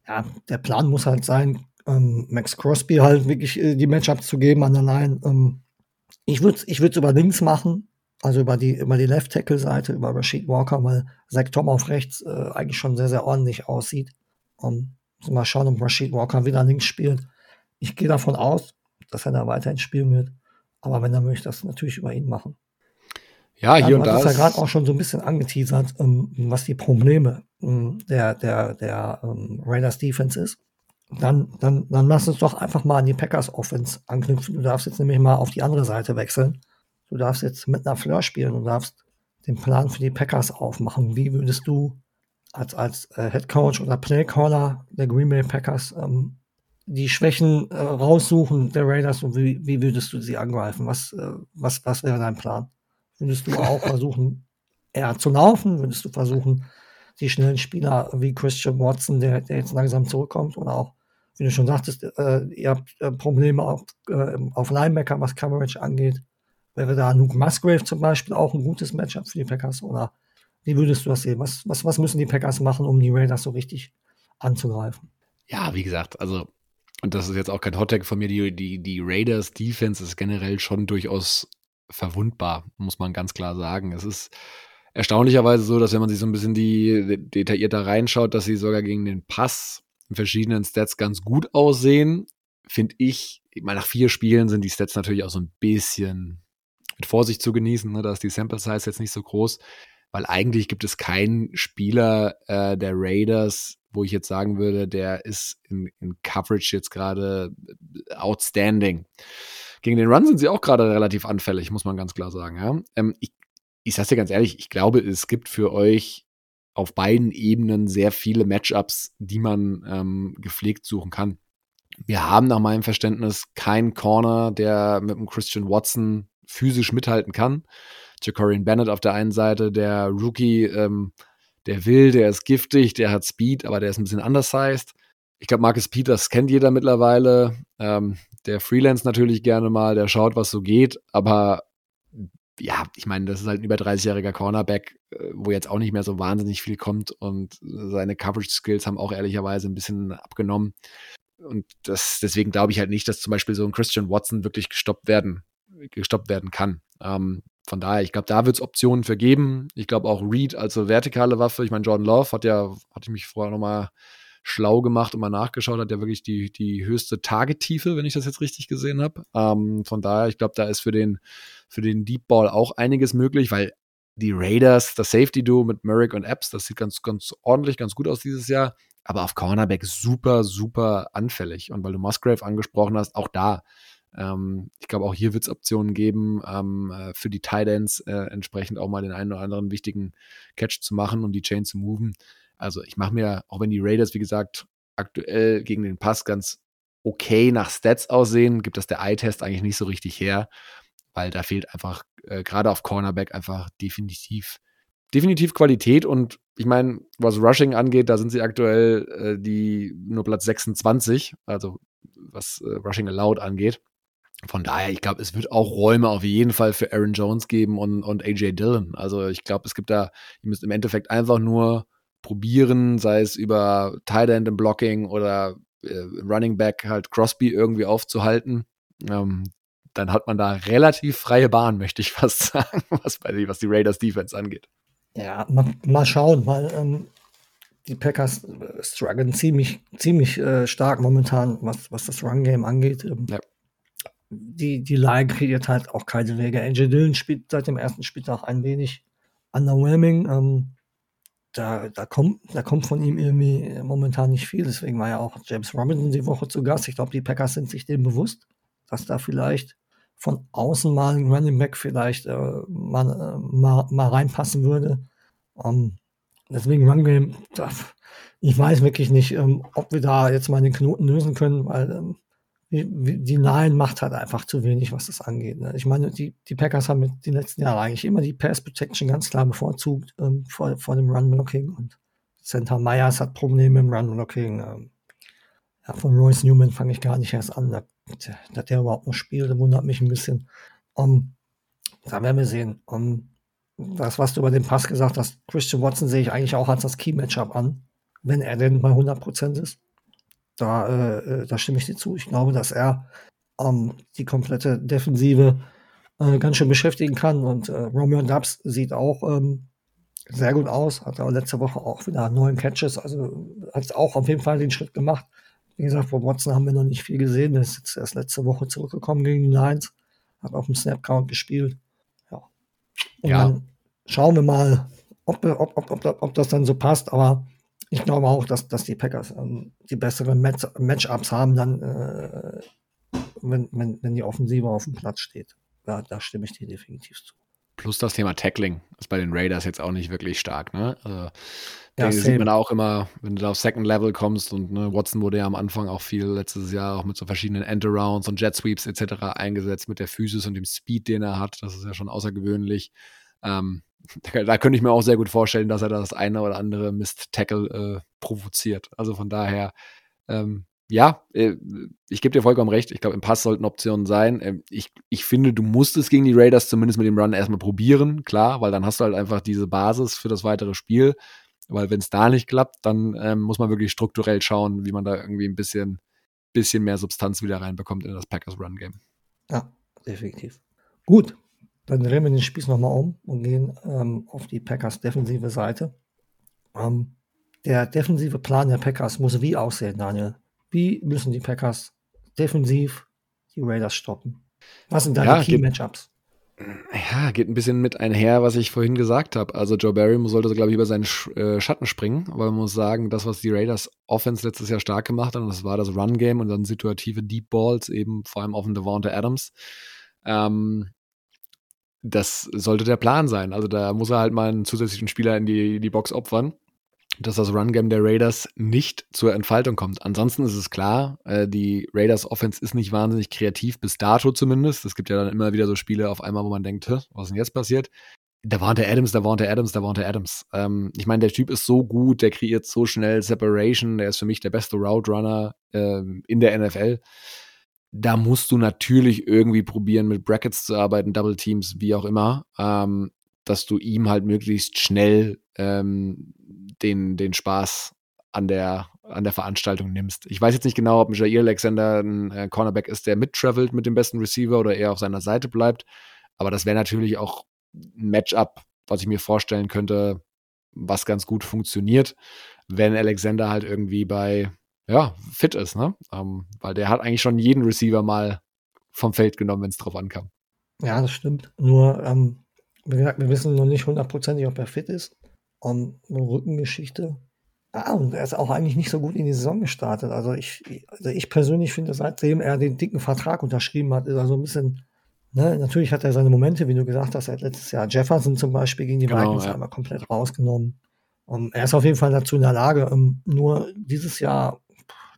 ja, der Plan muss halt sein, ähm, Max Crosby halt wirklich äh, die Matchups zu geben an der Line. Ähm, ich würde es ich über links machen, also über die, über die Left-Tackle-Seite, über Rashid Walker, weil Zach Tom auf rechts äh, eigentlich schon sehr, sehr ordentlich aussieht. Um, also mal schauen, ob Rashid Walker wieder links spielt. Ich gehe davon aus, dass er da weiterhin spielen wird. Aber wenn er möchte, das natürlich über ihn machen. Ja, hier ja, und da. ist ja gerade auch schon so ein bisschen angeteasert, ähm, was die Probleme ähm, der, der, der ähm, Raiders Defense ist. Dann, dann, dann lass uns doch einfach mal an die Packers Offense anknüpfen. Du darfst jetzt nämlich mal auf die andere Seite wechseln. Du darfst jetzt mit einer Fleur spielen und darfst den Plan für die Packers aufmachen. Wie würdest du als, als äh, Head Coach oder Playcaller der Green Bay Packers ähm, die Schwächen äh, raussuchen der Raiders und wie, wie würdest du sie angreifen? Was, äh, was, was wäre dein Plan? Würdest du auch versuchen, eher zu laufen? Würdest du versuchen, die schnellen Spieler wie Christian Watson, der, der jetzt langsam zurückkommt, oder auch wie du schon sagtest, äh, ihr habt äh, Probleme auf, äh, auf Linebacker, was Coverage angeht. Wäre da Luke Musgrave zum Beispiel auch ein gutes Matchup für die Packers? Oder wie würdest du das sehen? Was, was, was müssen die Packers machen, um die Raiders so richtig anzugreifen? Ja, wie gesagt, also, und das ist jetzt auch kein Hottag von mir, die, die, die Raiders Defense ist generell schon durchaus verwundbar, muss man ganz klar sagen. Es ist erstaunlicherweise so, dass wenn man sich so ein bisschen die detaillierter reinschaut, dass sie sogar gegen den Pass in verschiedenen Stats ganz gut aussehen, finde ich, mal nach vier Spielen sind die Stats natürlich auch so ein bisschen mit Vorsicht zu genießen. Ne? Da ist die Sample Size jetzt nicht so groß, weil eigentlich gibt es keinen Spieler äh, der Raiders, wo ich jetzt sagen würde, der ist in, in Coverage jetzt gerade outstanding. Gegen den Run sind sie auch gerade relativ anfällig, muss man ganz klar sagen. Ja? Ähm, ich, ich sag's dir ganz ehrlich, ich glaube, es gibt für euch auf beiden Ebenen sehr viele Matchups, die man ähm, gepflegt suchen kann. Wir haben nach meinem Verständnis keinen Corner, der mit dem Christian Watson physisch mithalten kann. Jacorian Bennett auf der einen Seite, der Rookie, ähm, der will, der ist giftig, der hat Speed, aber der ist ein bisschen undersized. Ich glaube, Marcus Peters kennt jeder mittlerweile. Ähm, der Freelance natürlich gerne mal, der schaut, was so geht, aber ja, ich meine, das ist halt ein über 30-jähriger Cornerback, äh, wo jetzt auch nicht mehr so wahnsinnig viel kommt und seine Coverage-Skills haben auch ehrlicherweise ein bisschen abgenommen. Und das, deswegen glaube ich halt nicht, dass zum Beispiel so ein Christian Watson wirklich gestoppt werden, gestoppt werden kann. Ähm, von daher, ich glaube, da wird es Optionen für geben. Ich glaube auch Reed als vertikale Waffe. Ich meine, Jordan Love hat ja, hatte ich mich vorher nochmal schlau gemacht und mal nachgeschaut, hat ja wirklich die, die höchste Tagetiefe, wenn ich das jetzt richtig gesehen habe. Ähm, von daher, ich glaube, da ist für den, für den Deep Ball auch einiges möglich, weil die Raiders, das Safety Duo mit Merrick und Epps, das sieht ganz, ganz ordentlich, ganz gut aus dieses Jahr. Aber auf Cornerback super, super anfällig. Und weil du Musgrave angesprochen hast, auch da ähm, ich glaube, auch hier wird es Optionen geben, ähm, äh, für die Tight Ends äh, entsprechend auch mal den einen oder anderen wichtigen Catch zu machen und die Chain zu moven. Also ich mache mir, auch wenn die Raiders, wie gesagt, aktuell gegen den Pass ganz okay nach Stats aussehen, gibt das der Eye-Test eigentlich nicht so richtig her, weil da fehlt einfach äh, gerade auf Cornerback einfach definitiv definitiv Qualität und ich meine, was Rushing angeht, da sind sie aktuell äh, die nur Platz 26, also was äh, Rushing Allowed angeht. Von daher, ich glaube, es wird auch Räume auf jeden Fall für Aaron Jones geben und, und AJ Dillon. Also ich glaube, es gibt da, ihr müsst im Endeffekt einfach nur probieren, sei es über Tight End im Blocking oder äh, Running Back halt Crosby irgendwie aufzuhalten. Ähm, dann hat man da relativ freie Bahn, möchte ich fast sagen, was, bei, was die Raiders Defense angeht. Ja, mal, mal schauen, weil ähm, die Packers äh, strugglen ziemlich, ziemlich äh, stark momentan, was, was das Run-Game angeht. Ähm, ja die, die Line kreiert halt auch keine Wege. Angel Dillon spielt seit dem ersten Spieltag ein wenig underwhelming. Ähm, da, da, kommt, da kommt von ihm irgendwie momentan nicht viel. Deswegen war ja auch James Robinson die Woche zu Gast. Ich glaube, die Packers sind sich dem bewusst, dass da vielleicht von außen mal ein Running Back vielleicht äh, mal, äh, mal, mal reinpassen würde. Um, deswegen Run Game, ich weiß wirklich nicht, ähm, ob wir da jetzt mal den Knoten lösen können, weil ähm, die Line macht halt einfach zu wenig, was das angeht. Ne? Ich meine, die, die Packers haben den letzten Jahren eigentlich immer die Pass Protection ganz klar bevorzugt ähm, vor, vor dem Run Blocking und Center Myers hat Probleme im Run Blocking. Ähm, ja, von Royce Newman fange ich gar nicht erst an. Dass der überhaupt noch spielt, wundert mich ein bisschen. Um, da werden wir sehen. Um, das, was du über den Pass gesagt hast, Christian Watson sehe ich eigentlich auch als das Key-Matchup an, wenn er denn bei 100% ist. Da, äh, äh, da stimme ich dir zu. Ich glaube, dass er ähm, die komplette Defensive äh, ganz schön beschäftigen kann. Und äh, Romeo Dubs sieht auch ähm, sehr gut aus. Hat auch letzte Woche auch wieder neun Catches. Also hat auch auf jeden Fall den Schritt gemacht. Wie gesagt, von Watson haben wir noch nicht viel gesehen. Der ist jetzt erst letzte Woche zurückgekommen gegen die Lions. Hat auf dem Snap-Count gespielt. Ja. Und ja. dann schauen wir mal, ob, ob, ob, ob, ob das dann so passt. Aber ich glaube auch, dass, dass die Packers ähm, die besseren Match Matchups haben, dann, äh, wenn, wenn, wenn die Offensive auf dem Platz steht. Ja, da stimme ich dir definitiv zu. Plus das Thema Tackling ist bei den Raiders jetzt auch nicht wirklich stark. Ne? Also, ja, sieht man auch immer, wenn du da auf Second Level kommst und ne, Watson wurde ja am Anfang auch viel letztes Jahr auch mit so verschiedenen End-Arounds und Jet Sweeps etc. eingesetzt mit der Physis und dem Speed, den er hat. Das ist ja schon außergewöhnlich. Ähm, da, da, könnte ich mir auch sehr gut vorstellen, dass er das eine oder andere Mist-Tackle äh, provoziert. Also von daher, ähm, ja, äh, ich gebe dir vollkommen recht. Ich glaube, im Pass sollten Optionen sein. Ähm, ich, ich finde, du musst es gegen die Raiders zumindest mit dem Run erstmal probieren, klar, weil dann hast du halt einfach diese Basis für das weitere Spiel. Weil wenn es da nicht klappt, dann ähm, muss man wirklich strukturell schauen, wie man da irgendwie ein bisschen, bisschen mehr Substanz wieder reinbekommt in das Packers Run Game. Ja, definitiv. Gut, dann drehen wir den Spieß nochmal um und gehen ähm, auf die Packers defensive Seite. Ähm, der defensive Plan der Packers muss wie aussehen, Daniel? Wie müssen die Packers defensiv die Raiders stoppen? Was sind deine ja, Key-Matchups? Ja, geht ein bisschen mit einher, was ich vorhin gesagt habe. Also Joe Barry sollte, glaube ich, über seinen Sch äh, Schatten springen, aber man muss sagen, das, was die Raiders Offense letztes Jahr stark gemacht haben, das war das Run-Game und dann situative Deep Balls, eben vor allem auf den Devonta Adams. Ähm, das sollte der Plan sein. Also da muss er halt mal einen zusätzlichen Spieler in die, die Box opfern dass das Run-Game der Raiders nicht zur Entfaltung kommt. Ansonsten ist es klar, äh, die Raiders Offense ist nicht wahnsinnig kreativ, bis dato zumindest. Es gibt ja dann immer wieder so Spiele auf einmal, wo man denkt, was ist denn jetzt passiert? Da war der Adams, da war der Adams, da war der Adams. Ähm, ich meine, der Typ ist so gut, der kreiert so schnell Separation, der ist für mich der beste Route Runner ähm, in der NFL. Da musst du natürlich irgendwie probieren, mit Brackets zu arbeiten, Double Teams, wie auch immer, ähm, dass du ihm halt möglichst schnell ähm, den, den Spaß an der, an der Veranstaltung nimmst. Ich weiß jetzt nicht genau, ob Jair Alexander ein äh, Cornerback ist, der mittravelt mit dem besten Receiver oder eher auf seiner Seite bleibt. Aber das wäre natürlich auch ein Matchup, was ich mir vorstellen könnte, was ganz gut funktioniert, wenn Alexander halt irgendwie bei, ja, fit ist, ne? Ähm, weil der hat eigentlich schon jeden Receiver mal vom Feld genommen, wenn es drauf ankam. Ja, das stimmt. Nur, ähm, wie gesagt, wir wissen noch nicht hundertprozentig, ob er fit ist und eine Rückengeschichte. Ah, und er ist auch eigentlich nicht so gut in die Saison gestartet. Also ich, also ich persönlich finde, seitdem er den dicken Vertrag unterschrieben hat, ist er so ein bisschen, ne, natürlich hat er seine Momente, wie du gesagt hast, er hat letztes Jahr Jefferson zum Beispiel gegen die genau, Vikings ja. einmal komplett rausgenommen. Um, er ist auf jeden Fall dazu in der Lage, um, nur dieses Jahr,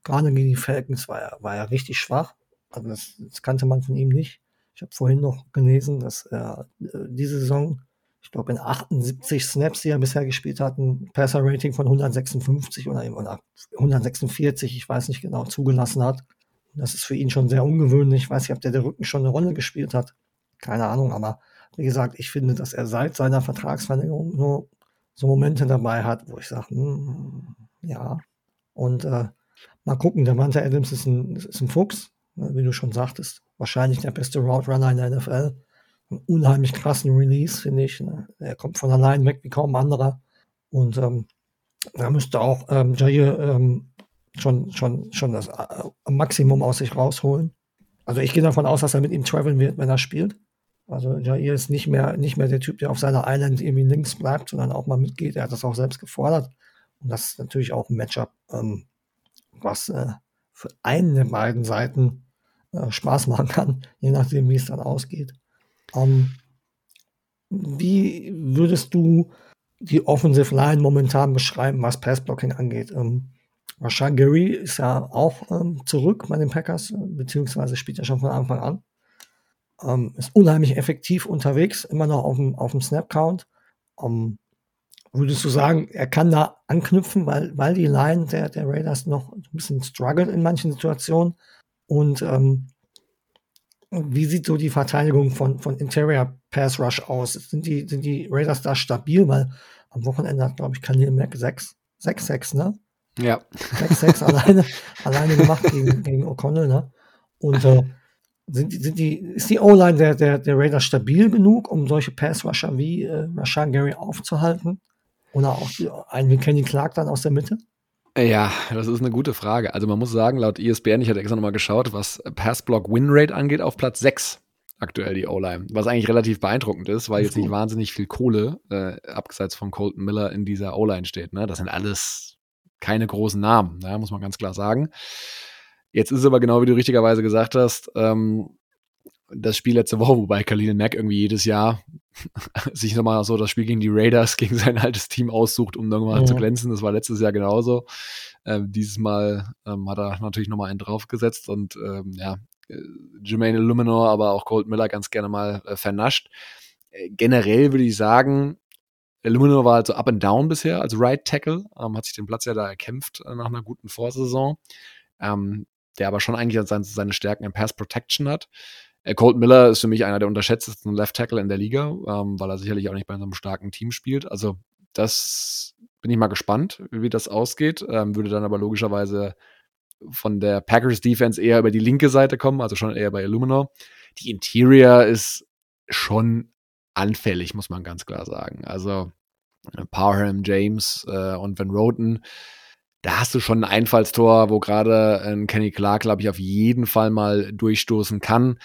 gerade gegen die Falcons, war er, war er richtig schwach. Also das, das kannte man von ihm nicht. Ich habe vorhin noch gelesen, dass er äh, diese Saison ich glaube, in 78 Snaps, die er bisher gespielt hat, ein Passer-Rating von 156 oder, oder 146, ich weiß nicht genau, zugelassen hat. Das ist für ihn schon sehr ungewöhnlich. Ich weiß nicht, ob der, der Rücken schon eine Rolle gespielt hat. Keine Ahnung, aber wie gesagt, ich finde, dass er seit seiner Vertragsverlängerung nur so Momente dabei hat, wo ich sage, hm, ja. Und äh, mal gucken, der Manta Adams ist ein, ist ein Fuchs, ne, wie du schon sagtest. Wahrscheinlich der beste Route Runner in der NFL einen unheimlich krassen Release, finde ich. Ne? Er kommt von allein weg wie kaum anderer. Und ähm, da müsste auch ähm, Jair ähm, schon, schon, schon das äh, Maximum aus sich rausholen. Also ich gehe davon aus, dass er mit ihm traveln wird, wenn er spielt. Also Jair ist nicht mehr, nicht mehr der Typ, der auf seiner Island irgendwie links bleibt, sondern auch mal mitgeht. Er hat das auch selbst gefordert. Und das ist natürlich auch ein Matchup, ähm, was äh, für einen der beiden Seiten äh, Spaß machen kann, je nachdem, wie es dann ausgeht. Ähm, wie würdest du die Offensive Line momentan beschreiben, was Passblocking angeht? Ähm, Rashad Gary ist ja auch ähm, zurück bei den Packers, beziehungsweise spielt ja schon von Anfang an. Ähm, ist unheimlich effektiv unterwegs, immer noch auf dem, auf dem Snap-Count. Ähm, würdest du sagen, er kann da anknüpfen, weil, weil die Line der, der Raiders noch ein bisschen struggelt in manchen Situationen? Und ähm, wie sieht so die Verteidigung von, von Interior Pass Rush aus? Sind die, sind die Raiders da stabil? Weil am Wochenende hat, glaube ich, Khalil Mack 6, 6, 6, ne? Ja. 6, 6 alleine, alleine gemacht gegen, gegen O'Connell, ne? Und äh, sind, sind die, ist die O-Line der, der, der Raiders stabil genug, um solche Pass-Rusher wie äh, Rashan Gary aufzuhalten? Oder auch einen wie Kenny Clark dann aus der Mitte? Ja, das ist eine gute Frage. Also man muss sagen, laut ESPN, ich hatte extra nochmal geschaut, was Pass-Block-Win-Rate angeht, auf Platz 6 aktuell die O-Line. Was eigentlich relativ beeindruckend ist, weil jetzt nicht wahnsinnig viel Kohle, äh, abseits von Colton Miller, in dieser O-Line steht. Ne? Das sind alles keine großen Namen, ne? muss man ganz klar sagen. Jetzt ist es aber genau wie du richtigerweise gesagt hast, ähm, das Spiel letzte Woche, wobei Khalil Mack irgendwie jedes Jahr sich nochmal so das Spiel gegen die Raiders, gegen sein altes Team aussucht, um nochmal ja. zu glänzen. Das war letztes Jahr genauso. Ähm, dieses Mal ähm, hat er natürlich nochmal einen draufgesetzt und ähm, ja, äh, Jermaine Illuminor, aber auch Colt Miller ganz gerne mal äh, vernascht. Äh, generell würde ich sagen, Illuminor war also up and down bisher als Right Tackle, ähm, hat sich den Platz ja da erkämpft äh, nach einer guten Vorsaison, ähm, der aber schon eigentlich seine, seine Stärken im Pass Protection hat. Äh, Colt Miller ist für mich einer der unterschätztesten Left Tackle in der Liga, ähm, weil er sicherlich auch nicht bei so einem starken Team spielt. Also das bin ich mal gespannt, wie das ausgeht. Ähm, würde dann aber logischerweise von der Packers Defense eher über die linke Seite kommen, also schon eher bei Illuminor. Die Interior ist schon anfällig, muss man ganz klar sagen. Also äh, Parham, James äh, und Van Roten, da hast du schon ein Einfallstor, wo gerade ein Kenny Clark, glaube ich, auf jeden Fall mal durchstoßen kann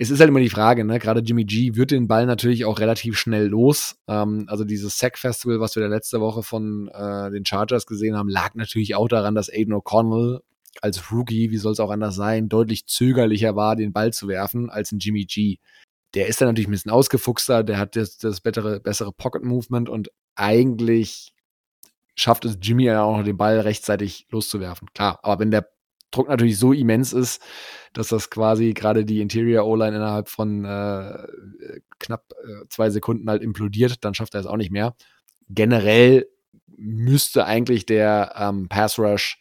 es ist halt immer die Frage, ne? Gerade Jimmy G wird den Ball natürlich auch relativ schnell los. Ähm, also dieses Sack Festival, was wir der letzte Woche von äh, den Chargers gesehen haben, lag natürlich auch daran, dass Aiden O'Connell als Rookie, wie soll es auch anders sein, deutlich zögerlicher war, den Ball zu werfen als ein Jimmy G. Der ist dann natürlich ein bisschen ausgefuchster, der hat das, das bessere, bessere Pocket Movement und eigentlich schafft es Jimmy ja auch noch den Ball rechtzeitig loszuwerfen. Klar, aber wenn der Druck natürlich so immens ist, dass das quasi gerade die Interior O-Line innerhalb von äh, knapp äh, zwei Sekunden halt implodiert, dann schafft er es auch nicht mehr. Generell müsste eigentlich der ähm, Pass Rush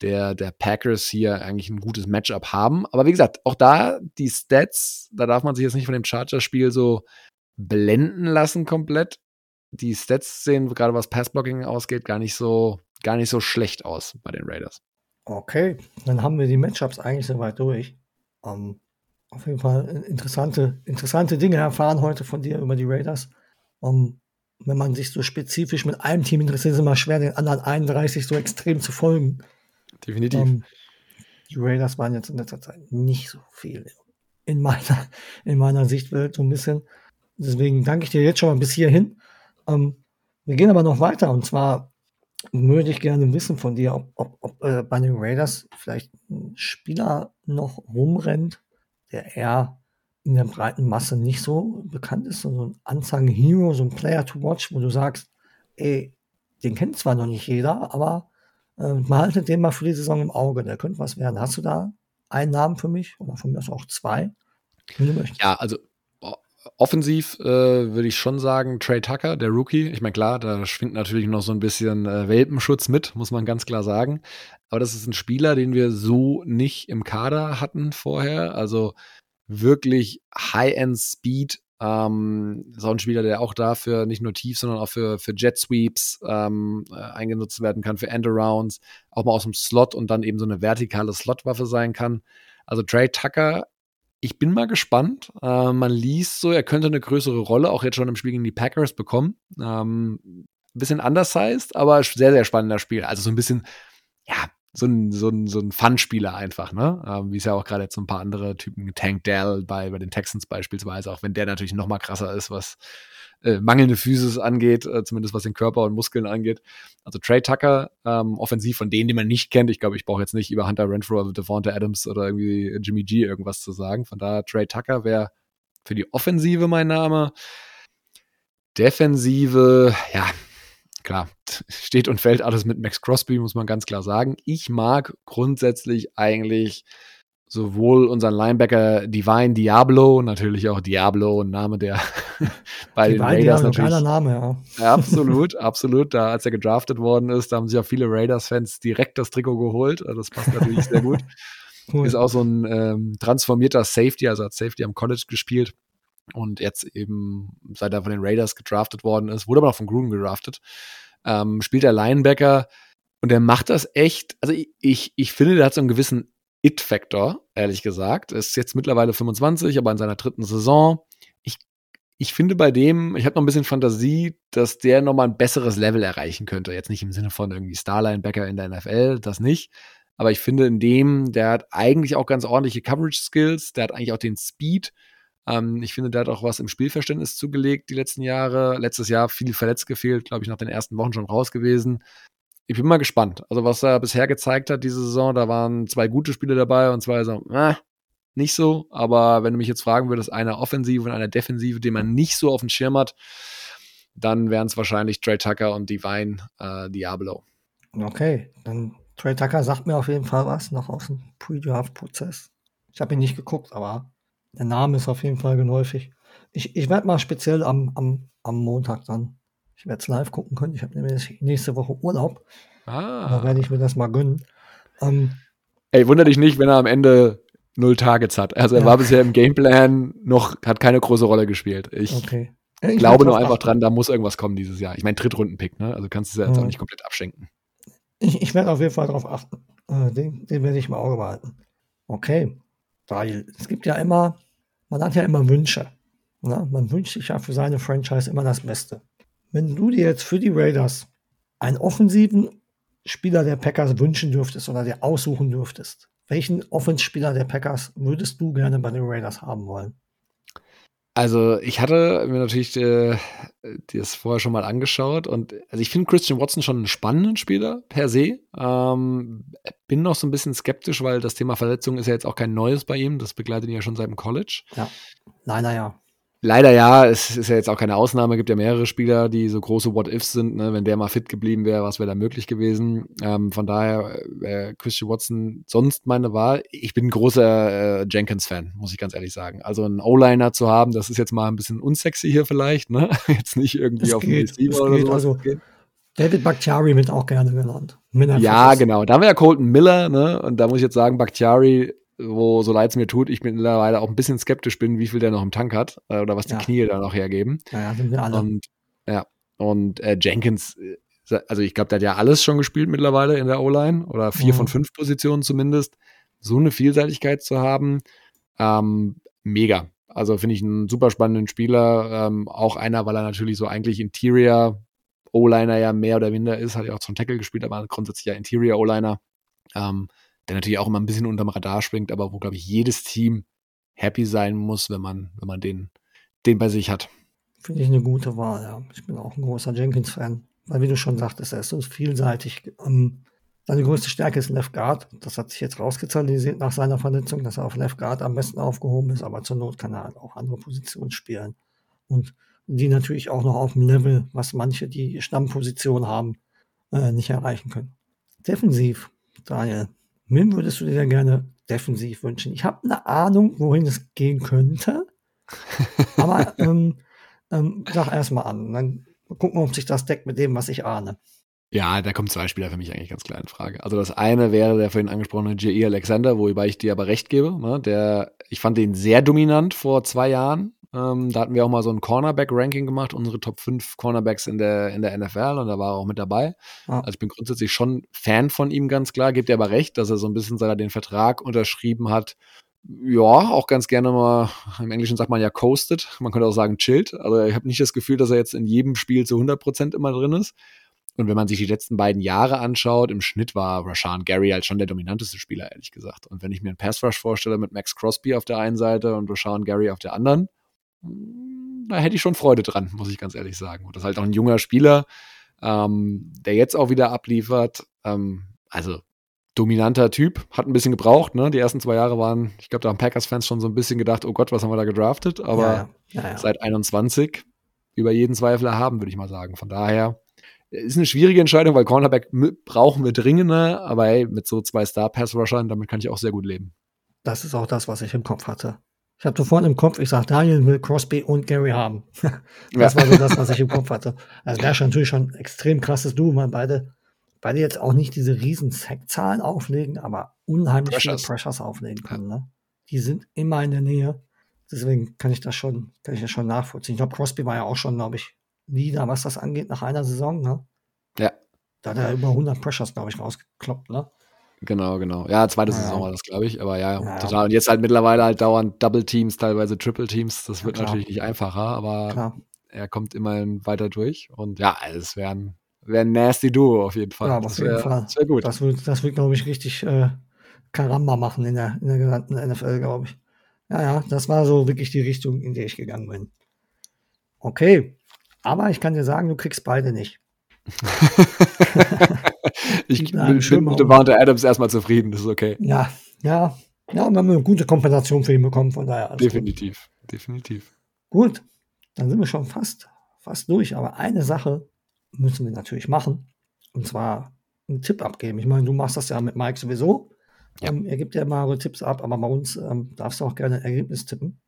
der, der Packers hier eigentlich ein gutes Matchup haben. Aber wie gesagt, auch da die Stats, da darf man sich jetzt nicht von dem Chargers-Spiel so blenden lassen komplett. Die Stats sehen, gerade was Passblocking ausgeht, gar nicht so, gar nicht so schlecht aus bei den Raiders. Okay, dann haben wir die Matchups eigentlich soweit durch. Um, auf jeden Fall interessante, interessante Dinge erfahren heute von dir über die Raiders. Um, wenn man sich so spezifisch mit einem Team interessiert, ist es immer schwer, den anderen 31 so extrem zu folgen. Definitiv. Um, die Raiders waren jetzt in letzter Zeit nicht so viel in meiner, in meiner Sichtwelt so ein bisschen. Deswegen danke ich dir jetzt schon mal bis hierhin. wir gehen aber noch weiter und zwar würde ich gerne wissen von dir, ob, ob, ob äh, bei den Raiders vielleicht ein Spieler noch rumrennt, der eher in der breiten Masse nicht so bekannt ist, so ein Unsung Hero, so ein Player to watch, wo du sagst, ey, den kennt zwar noch nicht jeder, aber äh, behaltet den mal für die Saison im Auge, der könnte was werden. Hast du da einen Namen für mich oder von mir aus auch zwei, wenn du möchtest? Ja, also offensiv äh, würde ich schon sagen, Trey Tucker, der Rookie. Ich meine, klar, da schwingt natürlich noch so ein bisschen äh, Welpenschutz mit, muss man ganz klar sagen. Aber das ist ein Spieler, den wir so nicht im Kader hatten vorher. Also wirklich High-End-Speed. Ähm, so ein Spieler, der auch dafür nicht nur tief, sondern auch für, für Jet Sweeps ähm, äh, eingenutzt werden kann, für Endarounds, auch mal aus dem Slot und dann eben so eine vertikale Slotwaffe sein kann. Also Trey Tucker ich bin mal gespannt. Äh, man liest so, er könnte eine größere Rolle auch jetzt schon im Spiel gegen die Packers bekommen. Ähm, bisschen undersized, aber sehr, sehr spannender Spiel. Also so ein bisschen, ja, so ein, so ein, so ein Fun-Spieler einfach, ne? Ähm, wie es ja auch gerade jetzt so ein paar andere Typen, Tank Dell bei, bei den Texans beispielsweise, auch wenn der natürlich noch mal krasser ist, was äh, mangelnde Physis angeht, äh, zumindest was den Körper und Muskeln angeht. Also Trey Tucker, ähm, offensiv von denen, die man nicht kennt. Ich glaube, ich brauche jetzt nicht über Hunter Renfro oder Devonta Adams oder irgendwie Jimmy G irgendwas zu sagen. Von daher, Trey Tucker wäre für die Offensive mein Name. Defensive, ja, klar, steht und fällt alles mit Max Crosby, muss man ganz klar sagen. Ich mag grundsätzlich eigentlich sowohl unseren Linebacker Divine Diablo, natürlich auch Diablo, ein Name, der bei Divine, den Raiders natürlich. Geiler Name, ja. Absolut, absolut. Da, als er gedraftet worden ist, da haben sich auch viele Raiders-Fans direkt das Trikot geholt. Also das passt natürlich sehr gut. Cool. Ist auch so ein ähm, transformierter Safety, also hat Safety am College gespielt und jetzt eben, seit er von den Raiders gedraftet worden ist, wurde aber auch von Gruden gedraftet, ähm, spielt er Linebacker und der macht das echt, also ich, ich, ich finde, der hat so einen gewissen It-Factor, ehrlich gesagt. Er ist jetzt mittlerweile 25, aber in seiner dritten Saison. Ich, ich finde bei dem, ich habe noch ein bisschen Fantasie, dass der nochmal ein besseres Level erreichen könnte. Jetzt nicht im Sinne von irgendwie Starlinebacker in der NFL, das nicht. Aber ich finde in dem, der hat eigentlich auch ganz ordentliche Coverage-Skills, der hat eigentlich auch den Speed. Ähm, ich finde, der hat auch was im Spielverständnis zugelegt die letzten Jahre. Letztes Jahr viel verletzt gefehlt, glaube ich, nach den ersten Wochen schon raus gewesen ich bin mal gespannt. Also, was er bisher gezeigt hat diese Saison, da waren zwei gute Spiele dabei und zwei so, äh, nicht so. Aber wenn du mich jetzt fragen würdest, eine Offensive und eine Defensive, die man nicht so auf dem Schirm hat, dann wären es wahrscheinlich Trey Tucker und Divine äh, Diablo. Okay, dann Trey Tucker sagt mir auf jeden Fall was, noch aus dem Pre-Draft-Prozess. Ich habe ihn nicht geguckt, aber der Name ist auf jeden Fall geläufig. Ich, ich werde mal speziell am, am, am Montag dann ich werde es live gucken können. Ich habe nämlich nächste Woche Urlaub. Ah. Da werde ich mir das mal gönnen. Ähm, Ey, wundere dich nicht, wenn er am Ende null Targets hat. Also er ja. war bisher im Gameplan noch, hat keine große Rolle gespielt. Ich okay. ich glaube nur einfach achten. dran, da muss irgendwas kommen dieses Jahr. Ich meine, Drittrunden-Pick, ne? Also kannst du es ja jetzt mhm. auch nicht komplett abschenken. Ich, ich werde auf jeden Fall darauf achten. Äh, den, den werde ich im Auge behalten. Okay. Weil es gibt ja immer, man hat ja immer Wünsche. Ne? Man wünscht sich ja für seine Franchise immer das Beste. Wenn du dir jetzt für die Raiders einen offensiven Spieler der Packers wünschen dürftest oder dir aussuchen dürftest, welchen Offenspieler der Packers würdest du gerne bei den Raiders haben wollen? Also ich hatte mir natürlich äh, das vorher schon mal angeschaut und also ich finde Christian Watson schon einen spannenden Spieler per se. Ähm, bin noch so ein bisschen skeptisch, weil das Thema Verletzung ist ja jetzt auch kein neues bei ihm. Das begleitet ihn ja schon seit dem College. Ja, leider ja. Leider ja, es ist ja jetzt auch keine Ausnahme, gibt ja mehrere Spieler, die so große What-Ifs sind. Ne? Wenn der mal fit geblieben wäre, was wäre da möglich gewesen? Ähm, von daher wäre Christian Watson sonst meine Wahl. Ich bin ein großer äh, Jenkins-Fan, muss ich ganz ehrlich sagen. Also einen O-Liner zu haben, das ist jetzt mal ein bisschen unsexy hier vielleicht, ne? Jetzt nicht irgendwie Es auf dem geht, Receiver es oder sowas. Also, David Bakhtiari wird auch gerne genannt. Ja, genau. Da haben wir ja Colton Miller, ne? Und da muss ich jetzt sagen, Bakhtiari, wo so leid es mir tut, ich mittlerweile auch ein bisschen skeptisch bin, wie viel der noch im Tank hat äh, oder was die Ja. Knie da noch hergeben. Ja, sind wir alle. Und ja, und äh, Jenkins, äh, also ich glaube, der hat ja alles schon gespielt mittlerweile in der O-Line oder vier Mhm. von fünf Positionen zumindest. So eine Vielseitigkeit zu haben, ähm, mega. Also finde ich einen super spannenden Spieler. Ähm, auch einer, weil er natürlich so eigentlich Interior O-Liner ja mehr oder minder ist, hat ja auch zum Tackle gespielt, aber grundsätzlich ja Interior O-Liner. Ähm, der natürlich auch immer ein bisschen unterm Radar springt, aber wo, glaube ich, jedes Team happy sein muss, wenn man, wenn man den, den bei sich hat. Finde ich eine gute Wahl, ja. Ich bin auch ein großer Jenkins-Fan. Weil, wie du schon sagtest, er ist so vielseitig. Ähm, seine größte Stärke ist Left Guard. Das hat sich jetzt rauskristallisiert nach seiner Verletzung, dass er auf Left Guard am besten aufgehoben ist, aber zur Not kann er halt auch andere Positionen spielen. Und die natürlich auch noch auf dem Level, was manche, die Stammposition haben, äh, nicht erreichen können. Defensiv, Daniel, wen würdest du dir denn gerne defensiv wünschen? Ich habe eine Ahnung, wohin es gehen könnte. Aber ähm, ähm, sag erst mal an. Dann gucken wir, ob sich das deckt mit dem, was ich ahne. Ja, da kommen zwei Spieler für mich eigentlich ganz klar in Frage. Also das eine wäre der vorhin angesprochene J.E. Alexander, wobei ich dir aber recht gebe. Ne? Der, ich fand den sehr dominant vor zwei Jahren. Ähm, da hatten wir auch mal so ein Cornerback-Ranking gemacht, unsere Top 5 Cornerbacks in der, in der NFL und da war er auch mit dabei. Ja. Also ich bin grundsätzlich schon Fan von ihm, ganz klar. Gebt ihr aber recht, dass er so ein bisschen, seit er den Vertrag unterschrieben hat, ja, auch ganz gerne mal, im Englischen sagt man ja coasted, man könnte auch sagen chillt. Also ich habe nicht das Gefühl, dass er jetzt in jedem Spiel zu 100% immer drin ist. Und wenn man sich die letzten beiden Jahre anschaut, im Schnitt war Rashawn Gary halt schon der dominanteste Spieler, ehrlich gesagt. Und wenn ich mir einen Pass Rush vorstelle mit Max Crosby auf der einen Seite und Rashawn Gary auf der anderen, da hätte ich schon Freude dran, muss ich ganz ehrlich sagen. Und das ist halt auch ein junger Spieler, ähm, der jetzt auch wieder abliefert. Ähm, also dominanter Typ, hat ein bisschen gebraucht. Ne? Die ersten zwei Jahre waren, ich glaube, da haben Packers-Fans schon so ein bisschen gedacht, oh Gott, was haben wir da gedraftet? Aber ja, ja. Ja, seit 21 über jeden Zweifel erhaben, würde ich mal sagen. Von daher ist eine schwierige Entscheidung, weil Cornerback brauchen wir dringender, aber hey, mit so zwei Star-Pass-Rushern, damit kann ich auch sehr gut leben. Das ist auch das, was ich im Kopf hatte. Ich hatte vorhin im Kopf, ich sage, Daniel will Crosby und Gary haben. das Ja. war so das, was ich im Kopf hatte. Also wäre schon natürlich schon ein extrem krasses Duo, weil beide, beide jetzt auch nicht diese riesen Sackzahlen auflegen, aber unheimlich Pressures. viele Pressures auflegen können. Ne? Die sind immer in der Nähe. Deswegen kann ich das schon, kann ich das schon nachvollziehen. Ich glaube, Crosby war ja auch schon, glaube ich, Lieder, was das angeht, nach einer Saison. Ne? Ja. Da hat er über 100 Pressures, glaube ich, rausgekloppt. Ne? Genau, genau. Ja, zweite Ja. Saison war das, glaube ich. Aber ja, Ja. total. Und jetzt halt mittlerweile halt dauernd Double Teams, teilweise Triple Teams. Das Ja, wird klar. natürlich nicht einfacher, aber Klar. er kommt immerhin weiter durch. Und ja, es wäre ein, wär ein nasty Duo auf jeden Fall. Ja, das auf jeden wäre wär gut. Das wird, das wird glaube ich, richtig äh, Karamba machen in der, in der gesamten NFL, glaube ich. Ja, ja, das war so wirklich die Richtung, in die ich gegangen bin. Okay, aber ich kann dir sagen, du kriegst beide nicht. ich bin mit Devonta Adams erstmal zufrieden, das ist okay. Ja, ja, ja, und wir haben eine gute Kompensation für ihn bekommen, von daher alles gut. Definitiv, definitiv. Gut, dann sind wir schon fast, fast durch. Aber eine Sache müssen wir natürlich machen. Und zwar einen Tipp abgeben. Ich meine, du machst das ja mit Mike sowieso. Ja. Ähm, er gibt ja mal eure Tipps ab, aber bei uns ähm, darfst du auch gerne ein Ergebnis tippen.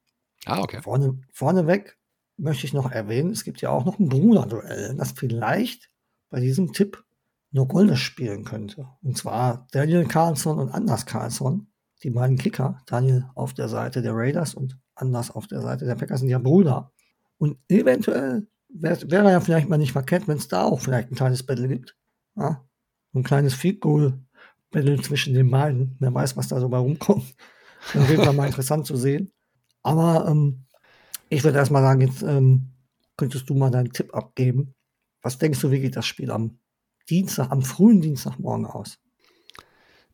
Ah, okay. Vorne, vorneweg möchte ich noch erwähnen, es gibt ja auch noch ein Bruderduell, das vielleicht bei diesem Tipp eine Rolle spielen könnte. Und zwar Daniel Carlson und Anders Carlson, die beiden Kicker. Daniel auf der Seite der Raiders und Anders auf der Seite der Packers sind ja Brüder. Und eventuell wäre wär ja vielleicht mal nicht verkehrt, wenn es da auch vielleicht ein kleines Battle gibt. Ja? Ein kleines Field Goal Battle zwischen den beiden. Wer weiß, was da so bei rumkommt. Auf jeden Fall mal interessant zu sehen. Aber ähm, ich würde erstmal sagen, jetzt ähm, könntest du mal deinen Tipp abgeben. Was denkst du, wie geht das Spiel am Dienstag, am frühen Dienstagmorgen aus?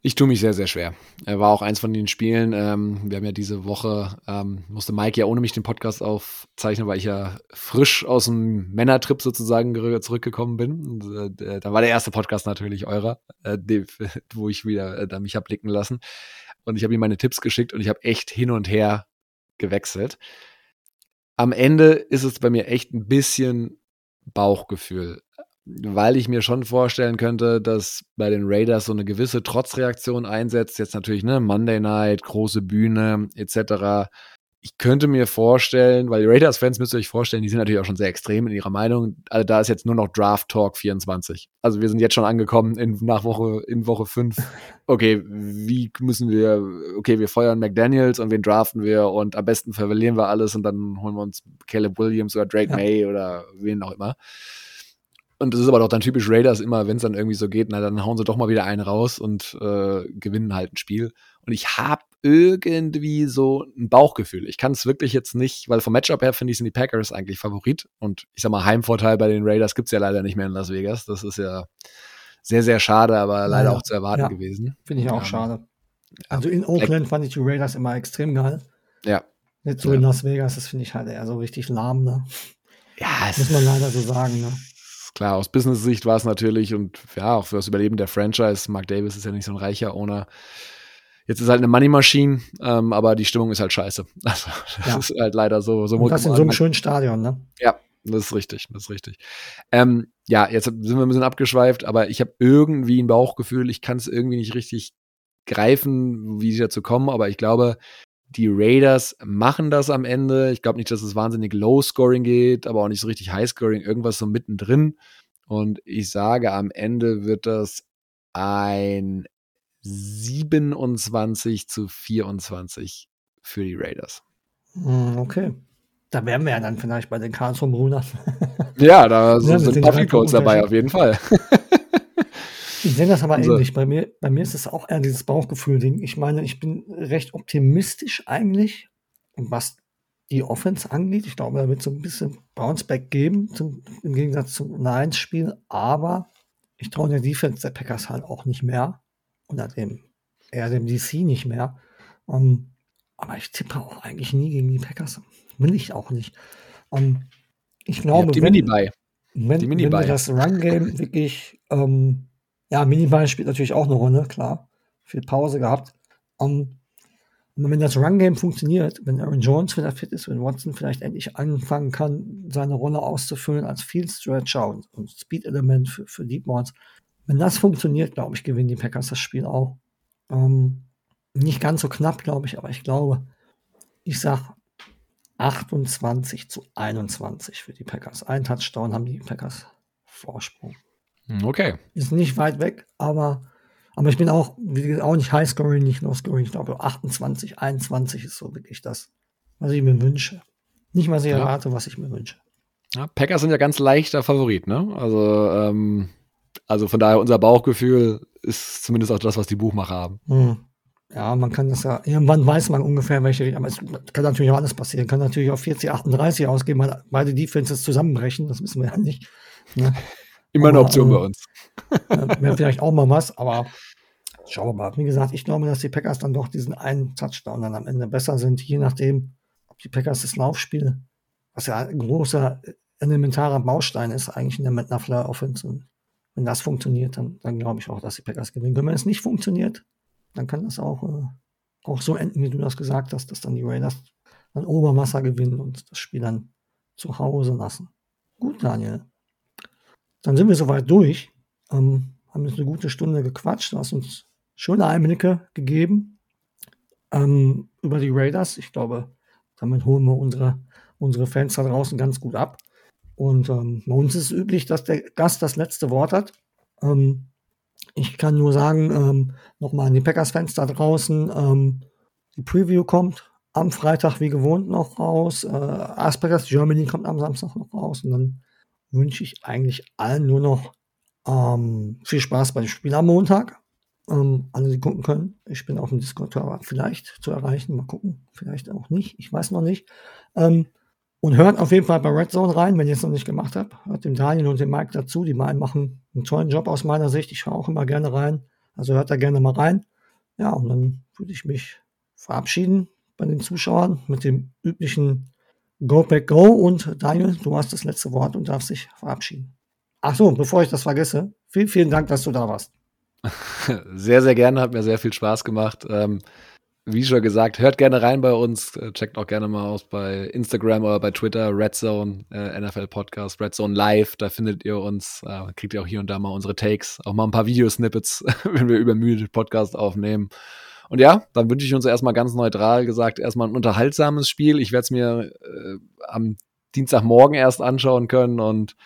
Ich tue mich sehr, sehr schwer. Er war auch eins von den Spielen. Ähm, wir haben ja diese Woche, ähm, musste Mike ja ohne mich den Podcast aufzeichnen, weil ich ja frisch aus dem Männertrip sozusagen zurückgekommen bin. Und, äh, da war der erste Podcast natürlich eurer, äh, wo ich wieder äh, mich hab blicken lassen. Und ich habe ihm meine Tipps geschickt und ich habe echt hin und her gewechselt. Am Ende ist es bei mir echt ein bisschen Bauchgefühl weil ich mir schon vorstellen könnte, dass bei den Raiders so eine gewisse Trotzreaktion einsetzt. Jetzt natürlich, ne, Monday Night, große Bühne, etc. Ich könnte mir vorstellen, weil die Raiders-Fans müsst ihr euch vorstellen, die sind natürlich auch schon sehr extrem in ihrer Meinung. Also da ist jetzt nur noch Draft Talk 24. Also wir sind jetzt schon angekommen in, nach Woche, in Woche 5. Okay, wie müssen wir, okay, wir feuern McDaniels und wen draften wir und am besten verlieren wir alles und dann holen wir uns Caleb Williams oder Drake ja. May oder wen auch immer. Und das ist aber doch dann typisch Raiders immer, wenn es dann irgendwie so geht, na dann hauen sie doch mal wieder einen raus und äh, gewinnen halt ein Spiel. Und ich habe irgendwie so ein Bauchgefühl. Ich kann es wirklich jetzt nicht, weil vom Matchup her finde ich sind die Packers eigentlich Favorit. Und ich sag mal, Heimvorteil bei den Raiders gibt's ja leider nicht mehr in Las Vegas. Das ist ja sehr, sehr schade, aber leider ja, auch zu erwarten ja, gewesen. Finde ich auch ja. schade. Also in Oakland fand ich die Raiders immer extrem geil. Ja. Jetzt so in Las Vegas, das finde ich halt eher so richtig lahm, ne? Ja, muss man leider so sagen, ne? Klar, aus Business-Sicht war es natürlich und ja, auch für das Überleben der Franchise. Mark Davis ist ja nicht so ein reicher Owner. Jetzt ist halt eine Money-Maschine, ähm, aber die Stimmung ist halt scheiße. Also, das ja. ist halt leider so. so und das in so einem schönen Stadion, ne? Ja, das ist richtig, das ist richtig. Ähm, ja, jetzt sind wir ein bisschen abgeschweift, aber ich habe irgendwie ein Bauchgefühl, ich kann es irgendwie nicht richtig greifen, wie sie dazu kommen, aber ich glaube, die Raiders machen das am Ende. Ich glaube nicht, dass es wahnsinnig Low-Scoring geht, aber auch nicht so richtig High-Scoring, irgendwas so mittendrin. Und ich sage, am Ende wird das ein 27 zu 24 für die Raiders. Hm, okay. Da wären wir ja dann vielleicht bei den Karlsruhe Brüdern. ja, da ja, sind Puffy Codes dabei, auf jeden Fall. Ich sehe das aber also, ähnlich. Bei mir, bei mir ist es auch eher dieses Bauchgefühl-Ding. Ich meine, ich bin recht optimistisch eigentlich, was die Offense angeht. Ich glaube, da wird so ein bisschen Bounceback geben, zum, im Gegensatz zum Lions-Spiel. Aber ich traue der Defense der Packers halt auch nicht mehr. Oder dem, eher dem DC nicht mehr. Um, ähm, aber ich tippe auch eigentlich nie gegen die Packers. Will ich auch nicht. Um, ähm, ich glaube, die wenn, Mini -Buy. wenn, die Mini wenn wir das Run-Game wirklich ähm, ja, Miniball spielt natürlich auch eine Rolle, klar. Viel Pause gehabt. Um, und wenn das Run-Game funktioniert, wenn Aaron Jones wieder fit ist, wenn Watson vielleicht endlich anfangen kann, seine Rolle auszufüllen als Field Stretcher und, und Speed-Element für, für Deep Balls, wenn das funktioniert, glaube ich, gewinnen die Packers das Spiel auch. Um, nicht ganz so knapp, glaube ich, aber ich glaube, ich sage 28 zu 21 für die Packers. Ein Touchdown haben die Packers Vorsprung. Hm, okay. Ist nicht weit weg, aber, aber ich bin auch, wie gesagt, auch nicht High-Scoring, nicht Low-Scoring. Ich glaube, 28, 21 ist so wirklich das, was ich mir wünsche. Nicht, was ich ja. erwarte, was ich mir wünsche. Ja, Packers sind ja ganz leichter Favorit, ne? Also, ähm, also von daher, unser Bauchgefühl ist zumindest auch das, was die Buchmacher haben. Hm. Ja, man kann das ja, irgendwann weiß man ungefähr, welche, aber es kann natürlich auch alles passieren. Kann natürlich auch 40, 38 ausgehen, weil beide Defenses zusammenbrechen, das wissen wir ja nicht. Ne? Immer eine Option bei uns. Wäre vielleicht auch mal was, aber schauen wir mal. Wie gesagt, ich glaube, dass die Packers dann doch diesen einen Touchdown dann am Ende besser sind, je nachdem, ob die Packers das Laufspiel, was ja ein großer, elementarer Baustein ist, eigentlich in der Matt Fleur Offense. Und wenn das funktioniert, dann, dann glaube ich auch, dass die Packers gewinnen. Wenn es nicht funktioniert, dann kann das auch, äh, auch so enden, wie du das gesagt hast, dass dann die Raiders dann Oberwasser gewinnen und das Spiel dann zu Hause lassen. Gut, Daniel. Dann sind wir soweit durch. Ähm, haben jetzt eine gute Stunde gequatscht, hast uns schöne Einblicke gegeben ähm, über die Raiders. Ich glaube, damit holen wir unsere, unsere Fans da draußen ganz gut ab. Und ähm, bei uns ist es üblich, dass der Gast das letzte Wort hat. Ähm, ich kann nur sagen, ähm, nochmal an die Packers-Fans da draußen, ähm, die Preview kommt am Freitag wie gewohnt noch raus. Äh, Aspergers Germany kommt am Samstag noch raus und dann wünsche ich eigentlich allen nur noch ähm, viel Spaß beim Spiel am Montag. Ähm, alle, die gucken können. Ich bin auf dem Discord-Server vielleicht zu erreichen. Mal gucken. Vielleicht auch nicht. Ich weiß noch nicht. Ähm, und hört auf jeden Fall bei Red Zone rein, wenn ihr es noch nicht gemacht habt. Hört dem Daniel und dem Mike dazu. Die beiden machen einen tollen Job aus meiner Sicht. Ich schaue auch immer gerne rein. Also hört da gerne mal rein. Ja, und dann würde ich mich verabschieden bei den Zuschauern mit dem üblichen Go Back Go und Daniel, du hast das letzte Wort und darfst dich verabschieden. Ach so, bevor ich das vergesse, vielen, vielen Dank, dass du da warst. Sehr, sehr gerne, hat mir sehr viel Spaß gemacht. Ähm, wie schon gesagt, hört gerne rein bei uns, äh, checkt auch gerne mal aus bei Instagram oder bei Twitter, Red Zone, äh, NFL Podcast, Red Zone Live, da findet ihr uns, äh, kriegt ihr auch hier und da mal unsere Takes, auch mal ein paar Videosnippets, wenn wir übermüdet Podcast aufnehmen. Und ja, dann wünsche ich uns erstmal ganz neutral gesagt, erstmal ein unterhaltsames Spiel. Ich werde es mir äh, am Dienstagmorgen erst anschauen können und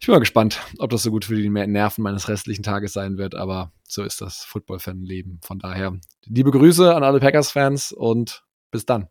ich bin mal gespannt, ob das so gut für die Nerven meines restlichen Tages sein wird, aber so ist das Football-Fan-Leben. Von daher liebe Grüße an alle Packers-Fans und bis dann.